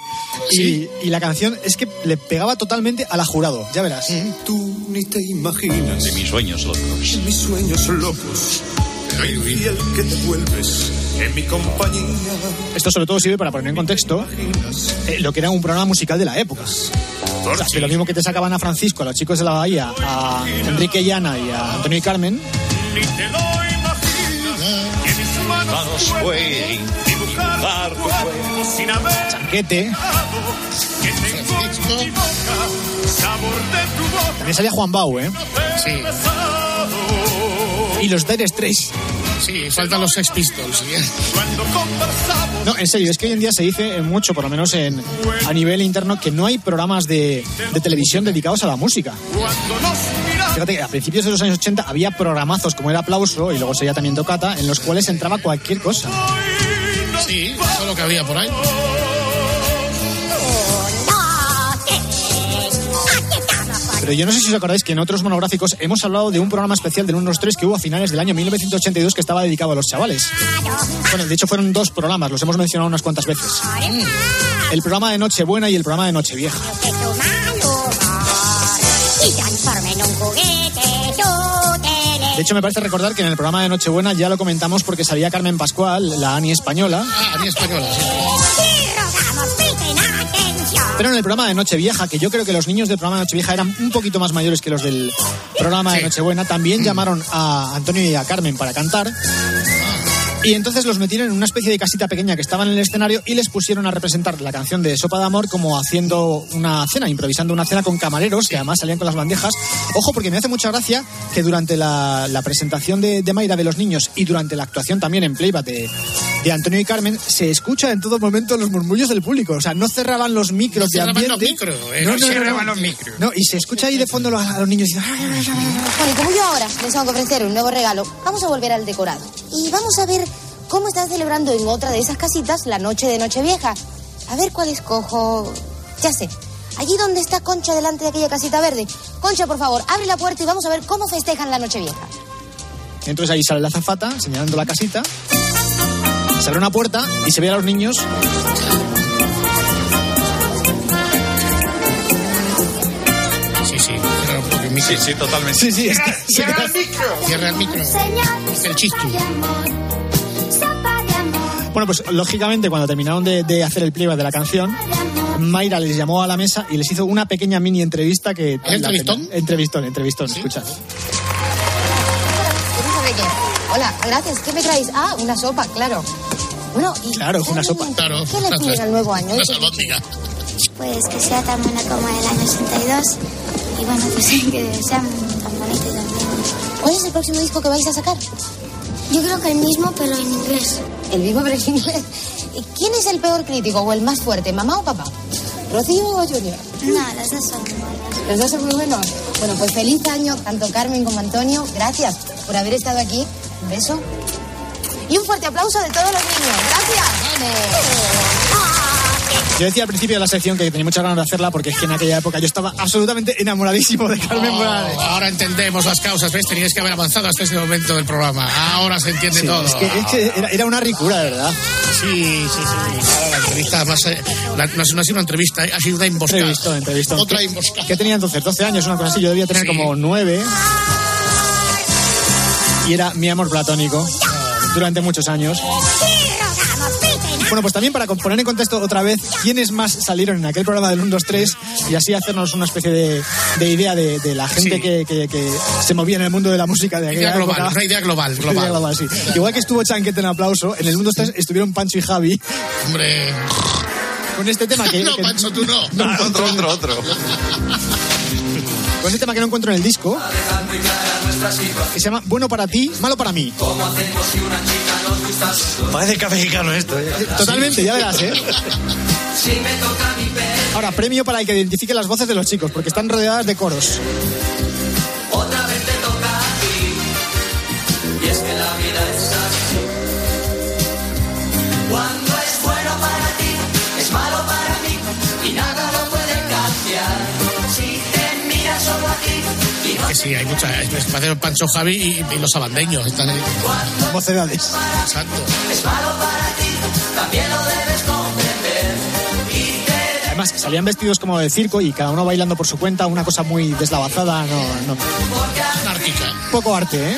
[SPEAKER 14] Y, y la canción es que le pegaba totalmente a la jurado, ya verás.
[SPEAKER 25] Tú ni te imaginas
[SPEAKER 15] De mis sueños locos.
[SPEAKER 25] mis sueños locos. Y el que te vuelves en mi compañía.
[SPEAKER 14] Esto sobre todo sirve para poner en contexto eh, lo que era un programa musical de la época. O sea, que lo mismo que te sacaban a Francisco, a los chicos de la Bahía, a Enrique y Ana y a Antonio y Carmen,
[SPEAKER 25] Ni te lo imaginas. Manos
[SPEAKER 15] pueden dibujar
[SPEAKER 25] sin haber
[SPEAKER 14] Chanquete,
[SPEAKER 25] que tengo en mi boca sabor de tu boca.
[SPEAKER 14] también salía Juan Bau, ¿eh?
[SPEAKER 11] Sí,
[SPEAKER 14] Y los Dire Straits.
[SPEAKER 11] sí, faltan los Sex Pistols. ¿sí?
[SPEAKER 25] Cuando conversamos
[SPEAKER 14] No, en serio, es que hoy en día se dice mucho, por lo menos en, a nivel interno, que no hay programas de, de televisión dedicados a la música.
[SPEAKER 25] Cuando nos miramos
[SPEAKER 14] Fíjate que a principios de los años 80 había programazos como el aplauso y luego sería también tocata, en los cuales entraba cualquier cosa.
[SPEAKER 11] Sí, eso es lo que había por ahí.
[SPEAKER 14] Pero yo no sé si os acordáis que en otros monográficos hemos hablado de un programa especial del 1 2 3 que hubo a finales del año 1982 que estaba dedicado a los chavales. Bueno, de hecho fueron dos programas, los hemos mencionado unas cuantas veces. El programa de Nochebuena y el programa de Nochevieja.
[SPEAKER 27] y transforma en un juguete
[SPEAKER 14] De hecho, me parece recordar que en el programa de Nochebuena ya lo comentamos porque salía Carmen Pascual, la Ani española.
[SPEAKER 11] Ah, española, sí.
[SPEAKER 14] Pero en el programa de Nochevieja, que yo creo que los niños del programa de Nochevieja eran un poquito más mayores que los del programa de Nochebuena, también llamaron a Antonio y a Carmen para cantar. Y entonces los metieron en una especie de casita pequeña que estaba en el escenario y les pusieron a representar la canción de Sopa de Amor como haciendo una cena, improvisando una cena con camareros que además salían con las bandejas. Ojo, porque me hace mucha gracia que durante la, la presentación de, de Mayra de los niños y durante la actuación también en playback de, de Antonio y Carmen, se escucha en todo momento los murmullos del público. O sea, no cerraban los micros
[SPEAKER 11] No
[SPEAKER 14] de
[SPEAKER 11] cerraban los
[SPEAKER 14] ambiente.
[SPEAKER 11] micros, eh,
[SPEAKER 14] no,
[SPEAKER 11] no
[SPEAKER 14] no,
[SPEAKER 11] cerraban
[SPEAKER 14] no.
[SPEAKER 11] los micros.
[SPEAKER 14] No, y se escucha ahí de fondo los- a los niños diciendo.
[SPEAKER 28] Bueno, y como yo ahora les tengo que ofrecer un nuevo regalo, vamos a volver al decorado. Y vamos a ver cómo están celebrando en otra de esas casitas la noche de Nochevieja. A ver cuál escojo. Ya sé. Allí donde está Concha delante de aquella casita verde. Concha, por favor, abre la puerta y vamos a ver cómo festejan la Nochevieja.
[SPEAKER 14] Entonces ahí sale la zafata señalando la casita. Se abre una puerta y se ve a los niños.
[SPEAKER 11] Sí, sí.
[SPEAKER 15] Sí, sí, totalmente.
[SPEAKER 14] Sí, sí,
[SPEAKER 11] Cierra el micro. Cierra el micro. El chistu.
[SPEAKER 14] Bueno, pues lógicamente cuando terminaron de, de hacer el playback de la canción, Mayra les llamó a la mesa y les hizo una pequeña mini entrevista que...
[SPEAKER 11] ¿Un entrevistón?
[SPEAKER 14] Entrevistón, entrevistón, escucha.
[SPEAKER 28] Hola, gracias. ¿Qué me traéis? Ah, una sopa, claro. Bueno, y
[SPEAKER 14] Claro, una sopa.
[SPEAKER 11] Claro.
[SPEAKER 28] ¿qué le piden al nuevo año?
[SPEAKER 12] Pues que sea tan buena como el año 62 y bueno, pues que sean tan bonitos también.
[SPEAKER 28] ¿Cuál es el próximo disco que vais a sacar?
[SPEAKER 12] Yo creo que el mismo, pero en inglés.
[SPEAKER 28] El mismo pero en inglés. ¿Y ¿Quién es el peor crítico o el más fuerte, mamá o papá? ¿Rocío o Junior?
[SPEAKER 12] No, las dos son buenas.
[SPEAKER 28] Los dos son muy buenos. Bueno, pues feliz año, tanto Carmen como Antonio. Gracias por haber estado aquí. Un beso. Y un fuerte aplauso de todos los niños. Gracias.
[SPEAKER 14] Yo decía al principio de la sección que tenía muchas ganas de hacerla porque es que en aquella época yo estaba absolutamente enamoradísimo de Carmen
[SPEAKER 11] Oh,
[SPEAKER 14] Morales.
[SPEAKER 11] ahora entendemos las causas, ¿ves? Tenías que haber avanzado hasta este momento del programa. Ahora se entiende
[SPEAKER 14] Sí,
[SPEAKER 11] todo.
[SPEAKER 14] es que, es que era, era una ricura, de verdad.
[SPEAKER 11] Sí, sí, sí. Ahora la entrevista más, eh, la- no, ha- no ha sido una entrevista, eh, ha sido una emboscada.
[SPEAKER 14] Entrevistón, entrevistón.
[SPEAKER 11] Otra
[SPEAKER 14] ¿Qué-
[SPEAKER 11] emboscada.
[SPEAKER 14] ¿Qué tenía entonces? 12 años, una cosa así. Yo debía tener
[SPEAKER 11] Sí.
[SPEAKER 14] como 9. Y era mi amor platónico durante muchos años. Bueno, pues también para poner en contexto otra vez quiénes más salieron en aquel programa del 1, 2, 3 y así hacernos una especie de, de idea de, de la gente
[SPEAKER 11] Sí.
[SPEAKER 14] que, que- que se movía en el mundo de la música de aquella
[SPEAKER 11] Idea global,
[SPEAKER 14] época.
[SPEAKER 11] una idea global,
[SPEAKER 14] Una idea
[SPEAKER 11] global.
[SPEAKER 14] global, sí. Igual que estuvo Chanquete en aplauso, en el 1, 2, 3 estuvieron Pancho y Javi.
[SPEAKER 11] Hombre,
[SPEAKER 14] con este tema que...
[SPEAKER 11] No,
[SPEAKER 14] que-
[SPEAKER 11] Pancho, tú no.
[SPEAKER 14] no
[SPEAKER 15] Ah, otro, otro, otro.
[SPEAKER 14] Con este tema que no encuentro en el disco, que se llama Bueno para ti, malo para mí.
[SPEAKER 16] Parece café mexicano esto, ¿eh?
[SPEAKER 14] Totalmente, ya verás, ¿eh? Ahora, premio para el que identifique las voces de los chicos, porque están rodeadas de coros.
[SPEAKER 11] Sí, hay mucha. Me parece Pancho Javi y, y los abandeños. Están ahí.
[SPEAKER 14] Mocedades.
[SPEAKER 11] Exacto.
[SPEAKER 26] es malo para ti, también lo debes
[SPEAKER 14] Además, salían vestidos como de circo y cada uno bailando por su cuenta, una cosa muy deslavazada, no, no.
[SPEAKER 11] Anárquica.
[SPEAKER 14] Poco arte, ¿eh?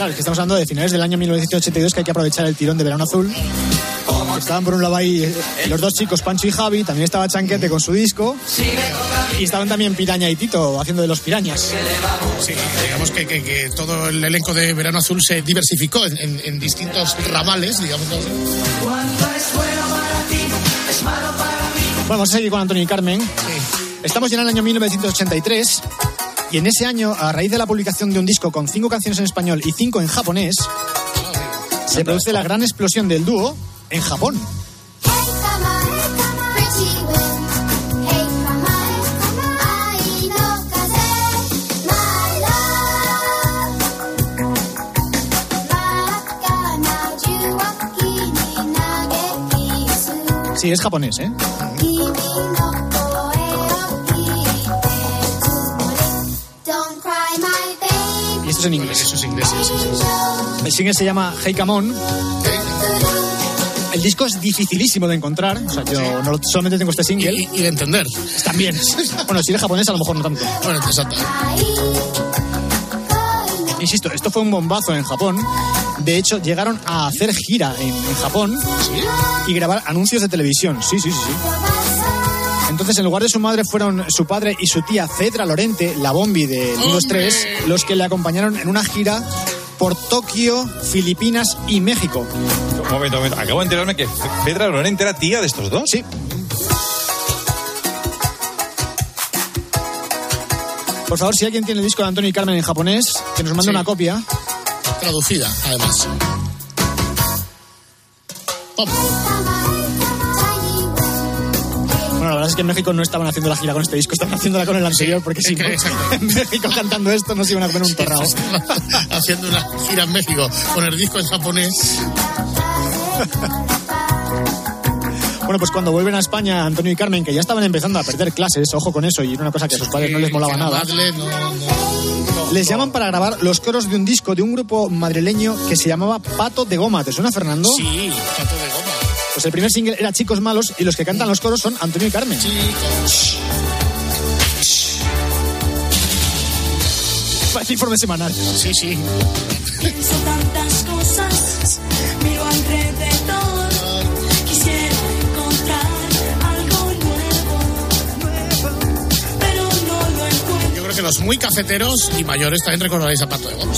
[SPEAKER 26] Claro.
[SPEAKER 14] Es que estamos hablando de finales del año 1982, que hay que aprovechar el tirón de verano azul. Estaban por un lado ahí eh, los dos chicos, Pancho y Javi, también estaba Chanquete con su disco. Y estaban también Piraña y Tito haciendo de los pirañas.
[SPEAKER 11] Sí, digamos que, que- que todo el elenco de Verano Azul se diversificó en, en- en distintos ramales, digamos.
[SPEAKER 26] bueno
[SPEAKER 14] vamos a seguir con Antonio y Carmen. Estamos ya en el año 1983 y en ese año, a raíz de la publicación de un disco con cinco canciones en español y cinco en japonés, se produce la gran explosión del dúo en Japón. Sí, es japonés, ¿eh? Es en inglés.
[SPEAKER 11] Eso es.
[SPEAKER 14] El single se llama Hey Come On. El disco es dificilísimo de encontrar. O sea, yo no, solamente tengo este single.
[SPEAKER 11] Y, y de entender.
[SPEAKER 14] También. Bueno, si eres japonés, a lo mejor no tanto.
[SPEAKER 11] Bueno, exacto.
[SPEAKER 14] Insisto, esto fue un bombazo en Japón. De hecho, llegaron a hacer gira en, en Japón y grabar anuncios de televisión. Sí, sí, sí, sí. Entonces, en lugar de su madre, fueron su padre y su tía Cedra Lorente, la bombi de 1, 2, 3, los que le acompañaron en una gira por Tokio, Filipinas y México.
[SPEAKER 15] Un momento, un momento. Acabo de enterarme que Pedra Lorente era tía de estos dos.
[SPEAKER 14] Sí. Por favor, si alguien tiene el disco de Antonio y Carmen en japonés, que nos mande
[SPEAKER 11] Sí.
[SPEAKER 14] una copia.
[SPEAKER 11] Traducida, además. Pop.
[SPEAKER 14] Verdad es que en México no estaban haciendo la gira con este disco, estaban haciéndola con el anterior, porque si
[SPEAKER 11] es que-
[SPEAKER 14] no, en México cantando esto no se iban a comer un torrao.
[SPEAKER 11] Haciendo una gira en México con el disco en japonés.
[SPEAKER 14] Bueno, pues cuando vuelven a España, Antonio y Carmen, que ya estaban empezando a perder clases, ojo con eso, y era una cosa que a sus padres no les molaba nada, les llaman para grabar los coros de un disco de un grupo madrileño que se llamaba Pato de Goma. ¿Te suena, Fernando?
[SPEAKER 11] Sí, pato de goma.
[SPEAKER 14] Pues el primer single era Chicos Malos y los que cantan los coros son Antonio y Carmen.
[SPEAKER 11] Chicos.
[SPEAKER 14] Parece informe semanal.
[SPEAKER 11] Sí, sí.
[SPEAKER 29] Pienso tantas cosas, miro alrededor.
[SPEAKER 11] Yo creo que los muy cafeteros y mayores también recordaréis a Pato de Goma.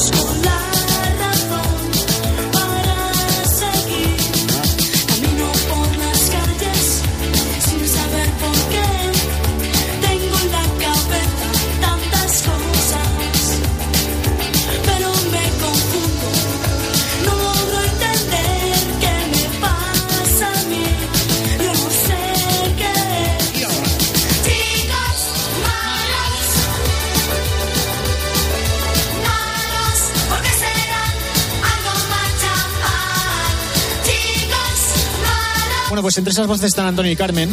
[SPEAKER 14] Pues entre esas voces están Antonio y Carmen.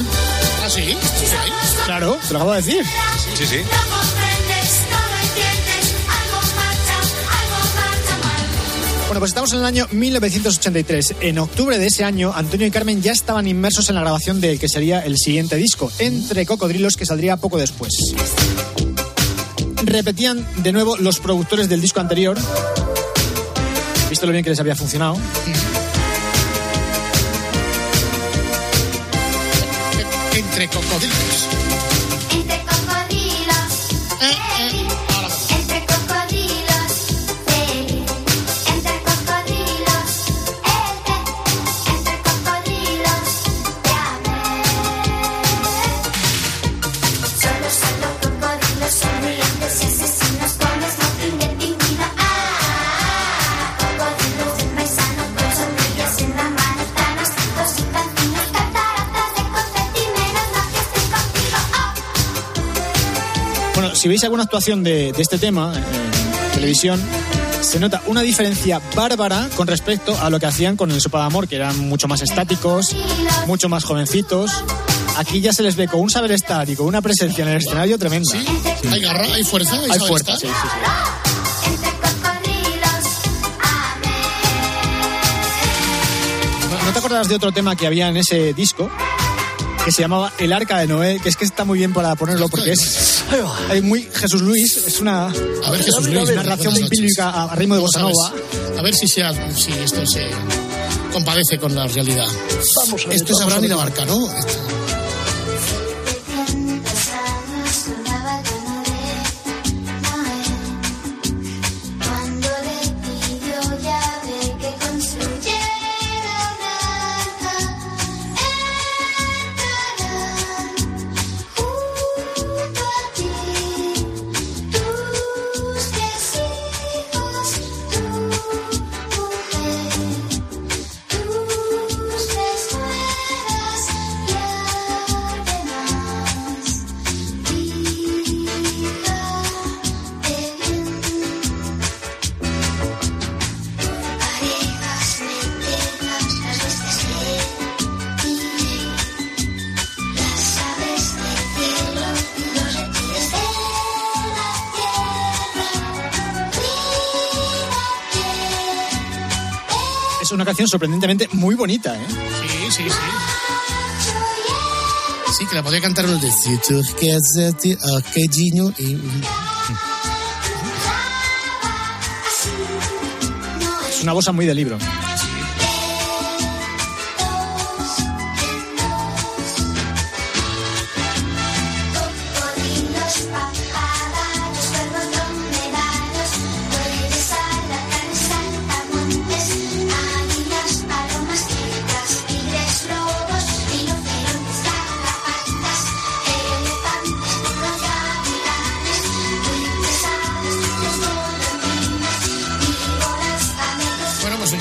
[SPEAKER 11] Ah, sí. sí, sí.
[SPEAKER 14] Claro, te lo acabo de decir.
[SPEAKER 15] Sí, sí.
[SPEAKER 14] Bueno, pues estamos en el año 1983. En octubre de ese año, Antonio y Carmen ya estaban inmersos en la grabación del que sería el siguiente disco, Entre Cocodrilos, que saldría poco después. Repetían de nuevo los productores del disco anterior, visto lo bien que les había funcionado. Si veis alguna actuación de, de este tema en televisión, se nota una diferencia bárbara con respecto a lo que hacían con el Sopa de Amor, que eran mucho más estáticos, mucho más jovencitos. Aquí ya se les ve con un saber estar y con una presencia en el escenario tremenda.
[SPEAKER 11] Hay garra, hay fuerza, hay,
[SPEAKER 14] Hay fuerza, sí, sí, sí. ¿No, te acordarás de otro tema que había en ese disco? Que se llamaba El Arca de Noé, que es que está muy bien para ponerlo porque es hay muy Jesús Luis, es una,
[SPEAKER 11] A ver, Jesús Luis,
[SPEAKER 14] narración bíblica a, a ritmo de
[SPEAKER 11] ¿Cómo
[SPEAKER 14] bossa nova.
[SPEAKER 11] A ver si, sea, si esto se compadece con la realidad.
[SPEAKER 19] Vamos a ver,
[SPEAKER 11] esto es Abraham y la barca, ¿no? Esto-
[SPEAKER 14] sorprendentemente muy bonita, ¿eh?
[SPEAKER 11] Sí, sí, sí. Sí, que la podía cantar el de Si tú y...
[SPEAKER 14] Es una bossa muy de libro.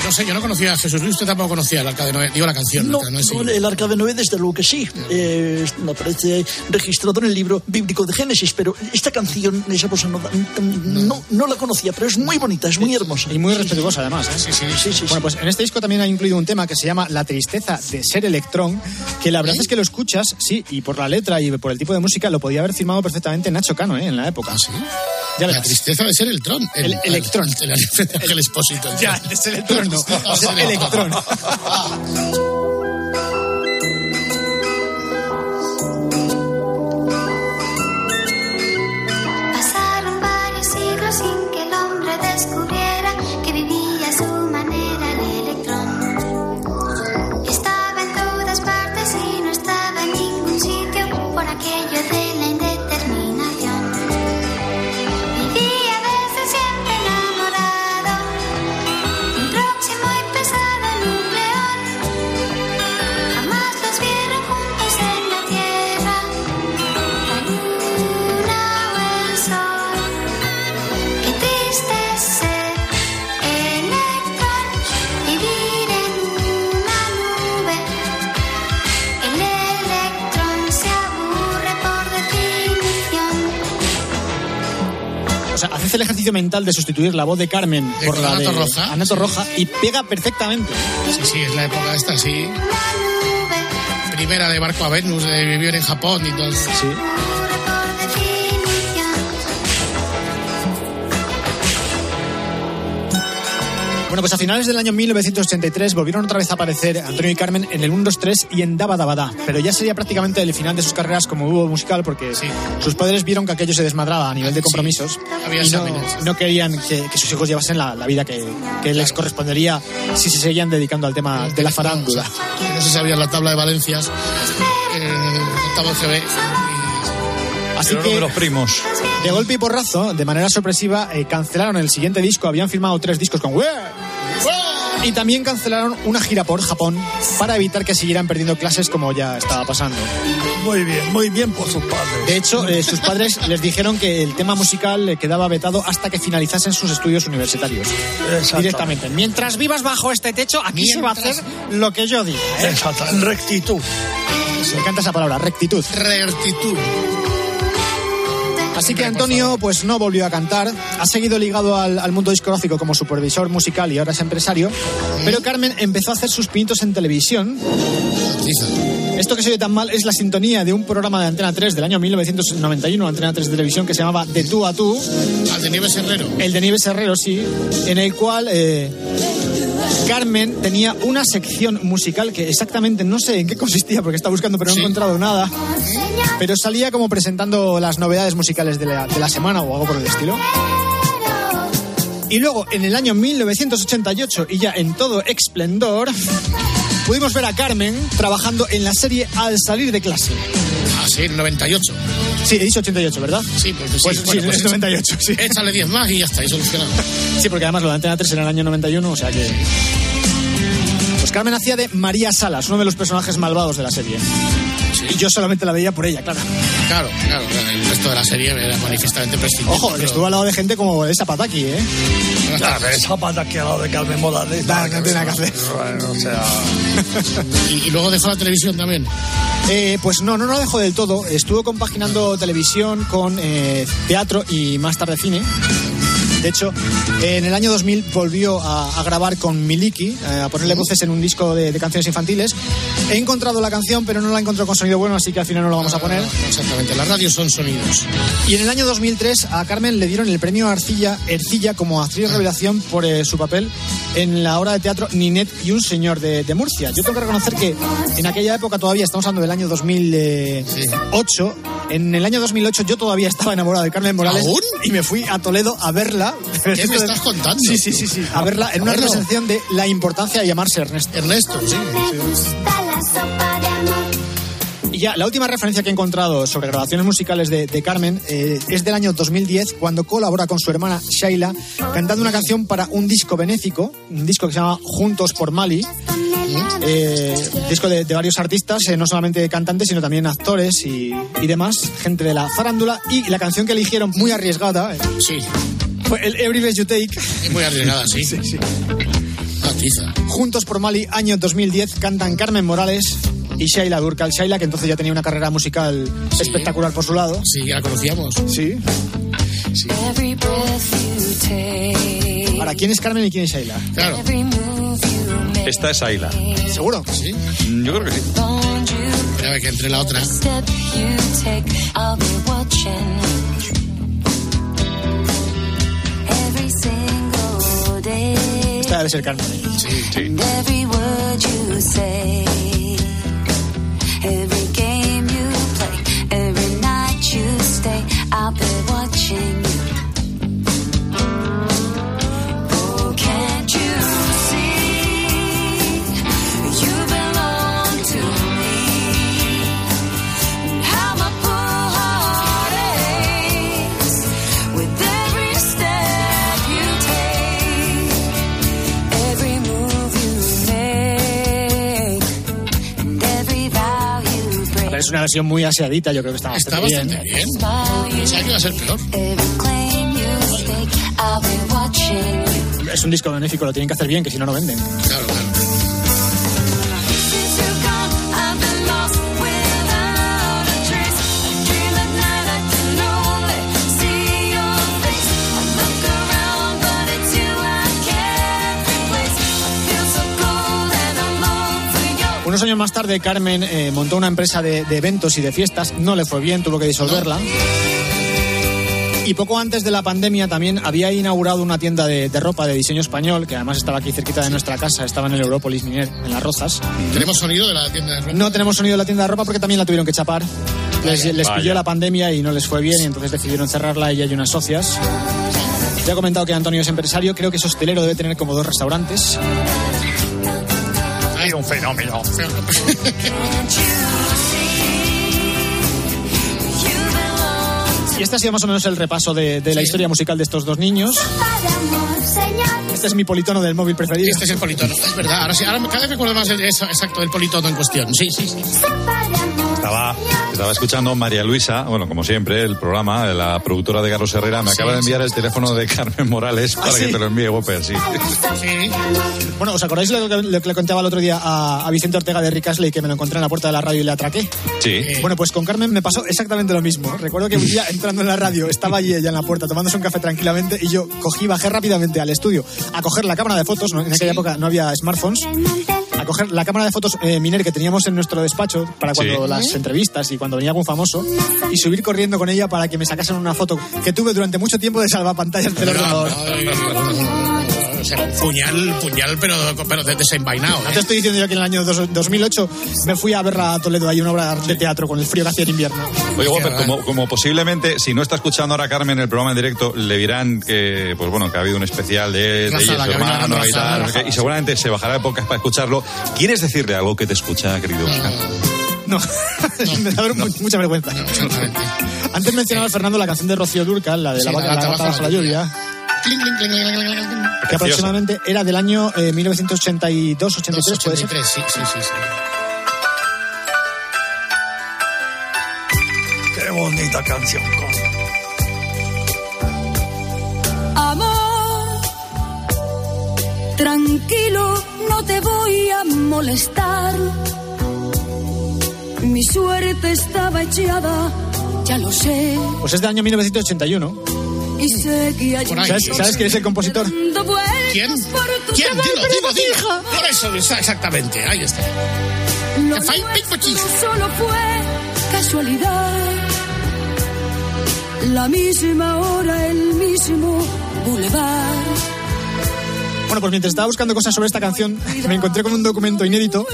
[SPEAKER 11] No sé, yo no conocía a Jesús Luis, usted tampoco conocía el arca de Noé, digo la canción.
[SPEAKER 19] No,
[SPEAKER 11] el Arca de Noé, sí.
[SPEAKER 19] no, el arca de Noé desde luego que sí. Eh, no aparece registrado en el libro bíblico de Génesis, pero esta canción, esa nova, mm, no, no la conocía, pero es muy bonita, es muy hermosa.
[SPEAKER 14] Y muy respetuosa además, ¿eh?
[SPEAKER 11] Sí, sí,
[SPEAKER 14] Bueno, pues en este disco también ha incluido un tema que se llama La tristeza de ser electrón, que la verdad es que lo escuchas, sí, y por la letra y por el tipo de música lo podía haber firmado perfectamente Nacho Cano, ¿eh? En la época.
[SPEAKER 11] ¿Ah, sí?
[SPEAKER 14] Ya
[SPEAKER 11] La
[SPEAKER 14] verás.
[SPEAKER 11] tristeza de ser el tron.
[SPEAKER 14] El electrón.
[SPEAKER 11] El, el, el expósito.
[SPEAKER 14] Ya, de ser electrón, no, de ser electrón. Haces el ejercicio mental de sustituir la voz de Carmen por la
[SPEAKER 11] Anato
[SPEAKER 14] de
[SPEAKER 11] Roja.
[SPEAKER 14] Anato Roja y pega perfectamente.
[SPEAKER 11] Sí, sí, es la época esta, sí. Primera de barco a Venus, de vivir en Japón y todo.
[SPEAKER 14] Sí. Bueno, pues a finales del año 1983 volvieron otra vez a aparecer Antonio y Carmen en el 1, 2, 3 y en Daba Daba Da. Pero ya sería prácticamente el final de sus carreras como dúo musical porque sus padres vieron que aquello se desmadraba a nivel de compromisos
[SPEAKER 11] Había
[SPEAKER 14] y no, querían que, que sus hijos llevasen la, la vida que, que les correspondería si se seguían dedicando al tema de la farándula.
[SPEAKER 11] No se sabía la tabla de Valencias. Eh, octavo GB.
[SPEAKER 14] Así que,
[SPEAKER 15] de los primos.
[SPEAKER 14] de golpe y porrazo, de manera sorpresiva, eh, cancelaron el siguiente disco. Habían firmado tres discos con. Y también cancelaron una gira por Japón para evitar que siguieran perdiendo clases como ya estaba pasando.
[SPEAKER 19] Muy bien, muy bien por sus padres.
[SPEAKER 14] De hecho, eh, sus padres les dijeron que el tema musical le quedaba vetado hasta que finalizasen sus estudios universitarios. Directamente. Mientras vivas bajo este techo, aquí se va a hacer lo que yo diga. ¿eh?
[SPEAKER 19] Exacto, en rectitud.
[SPEAKER 14] Me encanta esa palabra, rectitud.
[SPEAKER 11] Rectitud.
[SPEAKER 14] Así que Antonio pues no volvió a cantar, ha seguido ligado al, al mundo discográfico como supervisor musical y ahora es empresario, pero Carmen empezó a hacer sus pinitos en televisión. Esto que se oye tan mal es la sintonía de un programa de Antena 3 del año 1991, Antena 3 de televisión, que se llamaba De tú a tú.
[SPEAKER 30] Al de Nieves Herrero.
[SPEAKER 14] El de Nieves Herrero, sí, en el cual eh, Carmen tenía una sección musical que exactamente no sé en qué consistía porque está buscando pero no he encontrado nada. Pero salía como presentando las novedades musicales de la, de la semana o algo por el estilo. Y luego, en el año 1988, y ya en todo esplendor, pudimos ver a Carmen trabajando en la serie Al salir de clase.
[SPEAKER 30] Sí, el 98.
[SPEAKER 14] Sí, he dicho 88, ¿verdad?
[SPEAKER 30] Sí, porque sí.
[SPEAKER 14] Pues sí,
[SPEAKER 30] bueno, pues
[SPEAKER 14] es 98, sí.
[SPEAKER 30] Échale 10 más y ya está, y solucionado.
[SPEAKER 14] Sí, porque además lo de Antena 3 era el año 91, o sea que... Pues Carmen hacía de María Salas, uno de los personajes malvados de la serie. Y yo solamente la veía por ella, claro.
[SPEAKER 30] Claro, claro, el resto de la serie era manifiestamente prescindible.
[SPEAKER 14] Ojo,
[SPEAKER 30] pero-
[SPEAKER 14] estuvo al lado de gente como esa Pataki, ¿eh?
[SPEAKER 19] Claro, esa pata que al lado de Carmen Morales.
[SPEAKER 14] Nada, no tiene nada que hacer.
[SPEAKER 19] Bueno, o sea.
[SPEAKER 30] y, y luego dejó la televisión también.
[SPEAKER 14] Eh, pues no, no lo dejó del todo. Estuvo compaginando televisión con eh, teatro y más tarde cine. De hecho, en el año 2000 volvió a, a grabar con Miliki, eh, a ponerle voces en un disco de, de canciones infantiles. He encontrado la canción, pero no la encontrado con sonido bueno, así que al final no la vamos a poner.
[SPEAKER 30] Exactamente, las radios son sonidos.
[SPEAKER 14] Y en el año 2003 a Carmen le dieron el premio Arcilla, Ercilla como actriz revelación por eh, su papel en la obra de teatro Ninet y un señor de, de Murcia. Yo tengo que reconocer que en aquella época todavía, estamos hablando del año 2008, en el año 2008 yo todavía estaba enamorado de Carmen Morales
[SPEAKER 30] ¿Aún?
[SPEAKER 14] y me fui a Toledo a verla.
[SPEAKER 30] ¿Qué me estás contando?
[SPEAKER 14] Sí, sí, sí, sí, a verla en una representación de la importancia de llamarse Ernesto.
[SPEAKER 30] Ernesto, sí.
[SPEAKER 14] Y ya, la última referencia que he encontrado sobre grabaciones musicales de, de Carmen eh, es del año 2010, cuando colabora con su hermana Shaila cantando una canción para un disco benéfico, un disco que se llama Juntos por Mali. Eh, disco de, de varios artistas, eh, no solamente cantantes, sino también actores y, y demás, gente de la farándula. Y la canción que eligieron, muy arriesgada,
[SPEAKER 30] Sí,
[SPEAKER 14] fue el Every Breath You Take.
[SPEAKER 30] es muy arriesgada, sí.
[SPEAKER 14] Sí, sí.
[SPEAKER 30] Ah.
[SPEAKER 14] Juntos por Mali, año 2010, cantan Carmen Morales y Shaila Durcal. Shaila, que entonces ya tenía una carrera musical espectacular por su lado.
[SPEAKER 30] Sí, ya la conocíamos.
[SPEAKER 14] Sí. Ahora, ¿quién es Carmen y quién es Shaila?
[SPEAKER 30] Claro.
[SPEAKER 15] Esta es Ayla.
[SPEAKER 14] ¿Seguro?
[SPEAKER 30] Sí.
[SPEAKER 15] Mm, Yo creo que sí.
[SPEAKER 30] Espera a ver que entre la otra.
[SPEAKER 14] Esta debe ser Carmen.
[SPEAKER 30] Sí, sí.
[SPEAKER 14] Es una versión muy aseadita, yo creo que está
[SPEAKER 30] Está
[SPEAKER 14] bastante
[SPEAKER 30] bastante
[SPEAKER 14] bien.
[SPEAKER 30] bien. Pensaba que iba a ser peor.
[SPEAKER 14] Es un disco benéfico, lo tienen que hacer bien, que si no, no venden.
[SPEAKER 30] Claro,
[SPEAKER 14] Unos años más tarde, Carmen eh, montó una empresa de, de eventos y de fiestas. No le fue bien, tuvo que disolverla. Y poco antes de la pandemia también había inaugurado una tienda de, de ropa de diseño español, que además estaba aquí cerquita de nuestra casa, estaba en el Europolis Miner, en Las Rozas.
[SPEAKER 30] ¿Tenemos sonido de la tienda de ropa?
[SPEAKER 14] No tenemos sonido de la tienda de ropa porque también la tuvieron que chapar. Les, les pilló la pandemia y no les fue bien y entonces decidieron cerrarla ella y unas socias. Ya he comentado que Antonio es empresario, creo que es hostelero, debe tener como dos restaurantes.
[SPEAKER 30] Hay un fenómeno.
[SPEAKER 14] Y este ha sido más o menos el repaso de, de la historia musical de estos dos niños. Este es mi politono del móvil preferido.
[SPEAKER 30] Este es el politono, es verdad. Ahora sí, ahora cada vez me acuerdo más el, eso, exacto, el politono en cuestión. Sí, sí, sí.
[SPEAKER 15] Estaba, estaba escuchando María Luisa, bueno, como siempre, el programa, la productora de Carlos Herrera, me
[SPEAKER 14] Sí,
[SPEAKER 15] acaba de enviar
[SPEAKER 14] sí.
[SPEAKER 15] el teléfono de Carmen Morales
[SPEAKER 14] ¿Ah,
[SPEAKER 15] para
[SPEAKER 14] sí?
[SPEAKER 15] que te lo envíe Whopper, sí.
[SPEAKER 14] Bueno, ¿os acordáis lo que, lo que le contaba el otro día a, a Vicente Ortega de Rick Astley que me lo encontré en la puerta de la radio y le atraqué?
[SPEAKER 15] Sí.
[SPEAKER 14] Bueno, pues con Carmen me pasó exactamente lo mismo. Recuerdo que un día entrando en la radio estaba allí ella en la puerta tomándose un café tranquilamente y yo cogí, bajé rápidamente al estudio a coger la cámara de fotos, ¿no? en aquella época no había smartphones, coger la cámara de fotos eh, Miner que teníamos en nuestro despacho para cuando
[SPEAKER 15] Sí.
[SPEAKER 14] las entrevistas y cuando venía algún famoso y subir corriendo con ella para que me sacasen una foto que tuve durante mucho tiempo de salvapantallas del ordenador.
[SPEAKER 11] O sea, puñal, puñal, pero, pero de- desenvainado.
[SPEAKER 14] No
[SPEAKER 11] ¿eh?
[SPEAKER 14] te estoy diciendo yo que en el año dos- 2008 me fui a verla a Toledo, hay una obra de teatro con el frío que hacía en invierno.
[SPEAKER 15] Oye, Whopper, como, como posiblemente, si no está escuchando ahora Carmen el programa en directo, le dirán que, pues bueno, que ha habido un especial de, de ella su hermano y tal, no
[SPEAKER 11] razada,
[SPEAKER 15] y seguramente se bajará de podcast para escucharlo. ¿Quieres decirle algo que te escucha, querido Oscar?
[SPEAKER 14] No, me da ver- mucha vergüenza. Antes mencionaba Fernando la canción de Rocío Durcal, la de la
[SPEAKER 11] Sí,
[SPEAKER 14] vaca
[SPEAKER 11] la
[SPEAKER 14] la
[SPEAKER 11] bajo
[SPEAKER 14] la lluvia, Que aproximadamente era del año eh, 1982-83, puede ser.
[SPEAKER 11] 83, sí, sí, sí. sí.
[SPEAKER 19] Qué bonita canción.
[SPEAKER 17] Amor, tranquilo, no te voy a molestar. Mi suerte estaba echada, ya lo sé.
[SPEAKER 14] Pues es del año 1981.
[SPEAKER 17] Y un
[SPEAKER 14] ¿Sabes, ¿Sabes quién es el compositor?
[SPEAKER 11] ¿Quién? ¿Quién? Dilo, dilo, dilo. Por eso, exactamente, ahí está. Chis.
[SPEAKER 17] solo fue casualidad. La misma hora, el mismo boulevard.
[SPEAKER 14] Bueno, pues mientras estaba buscando cosas sobre esta canción, me encontré con un documento inédito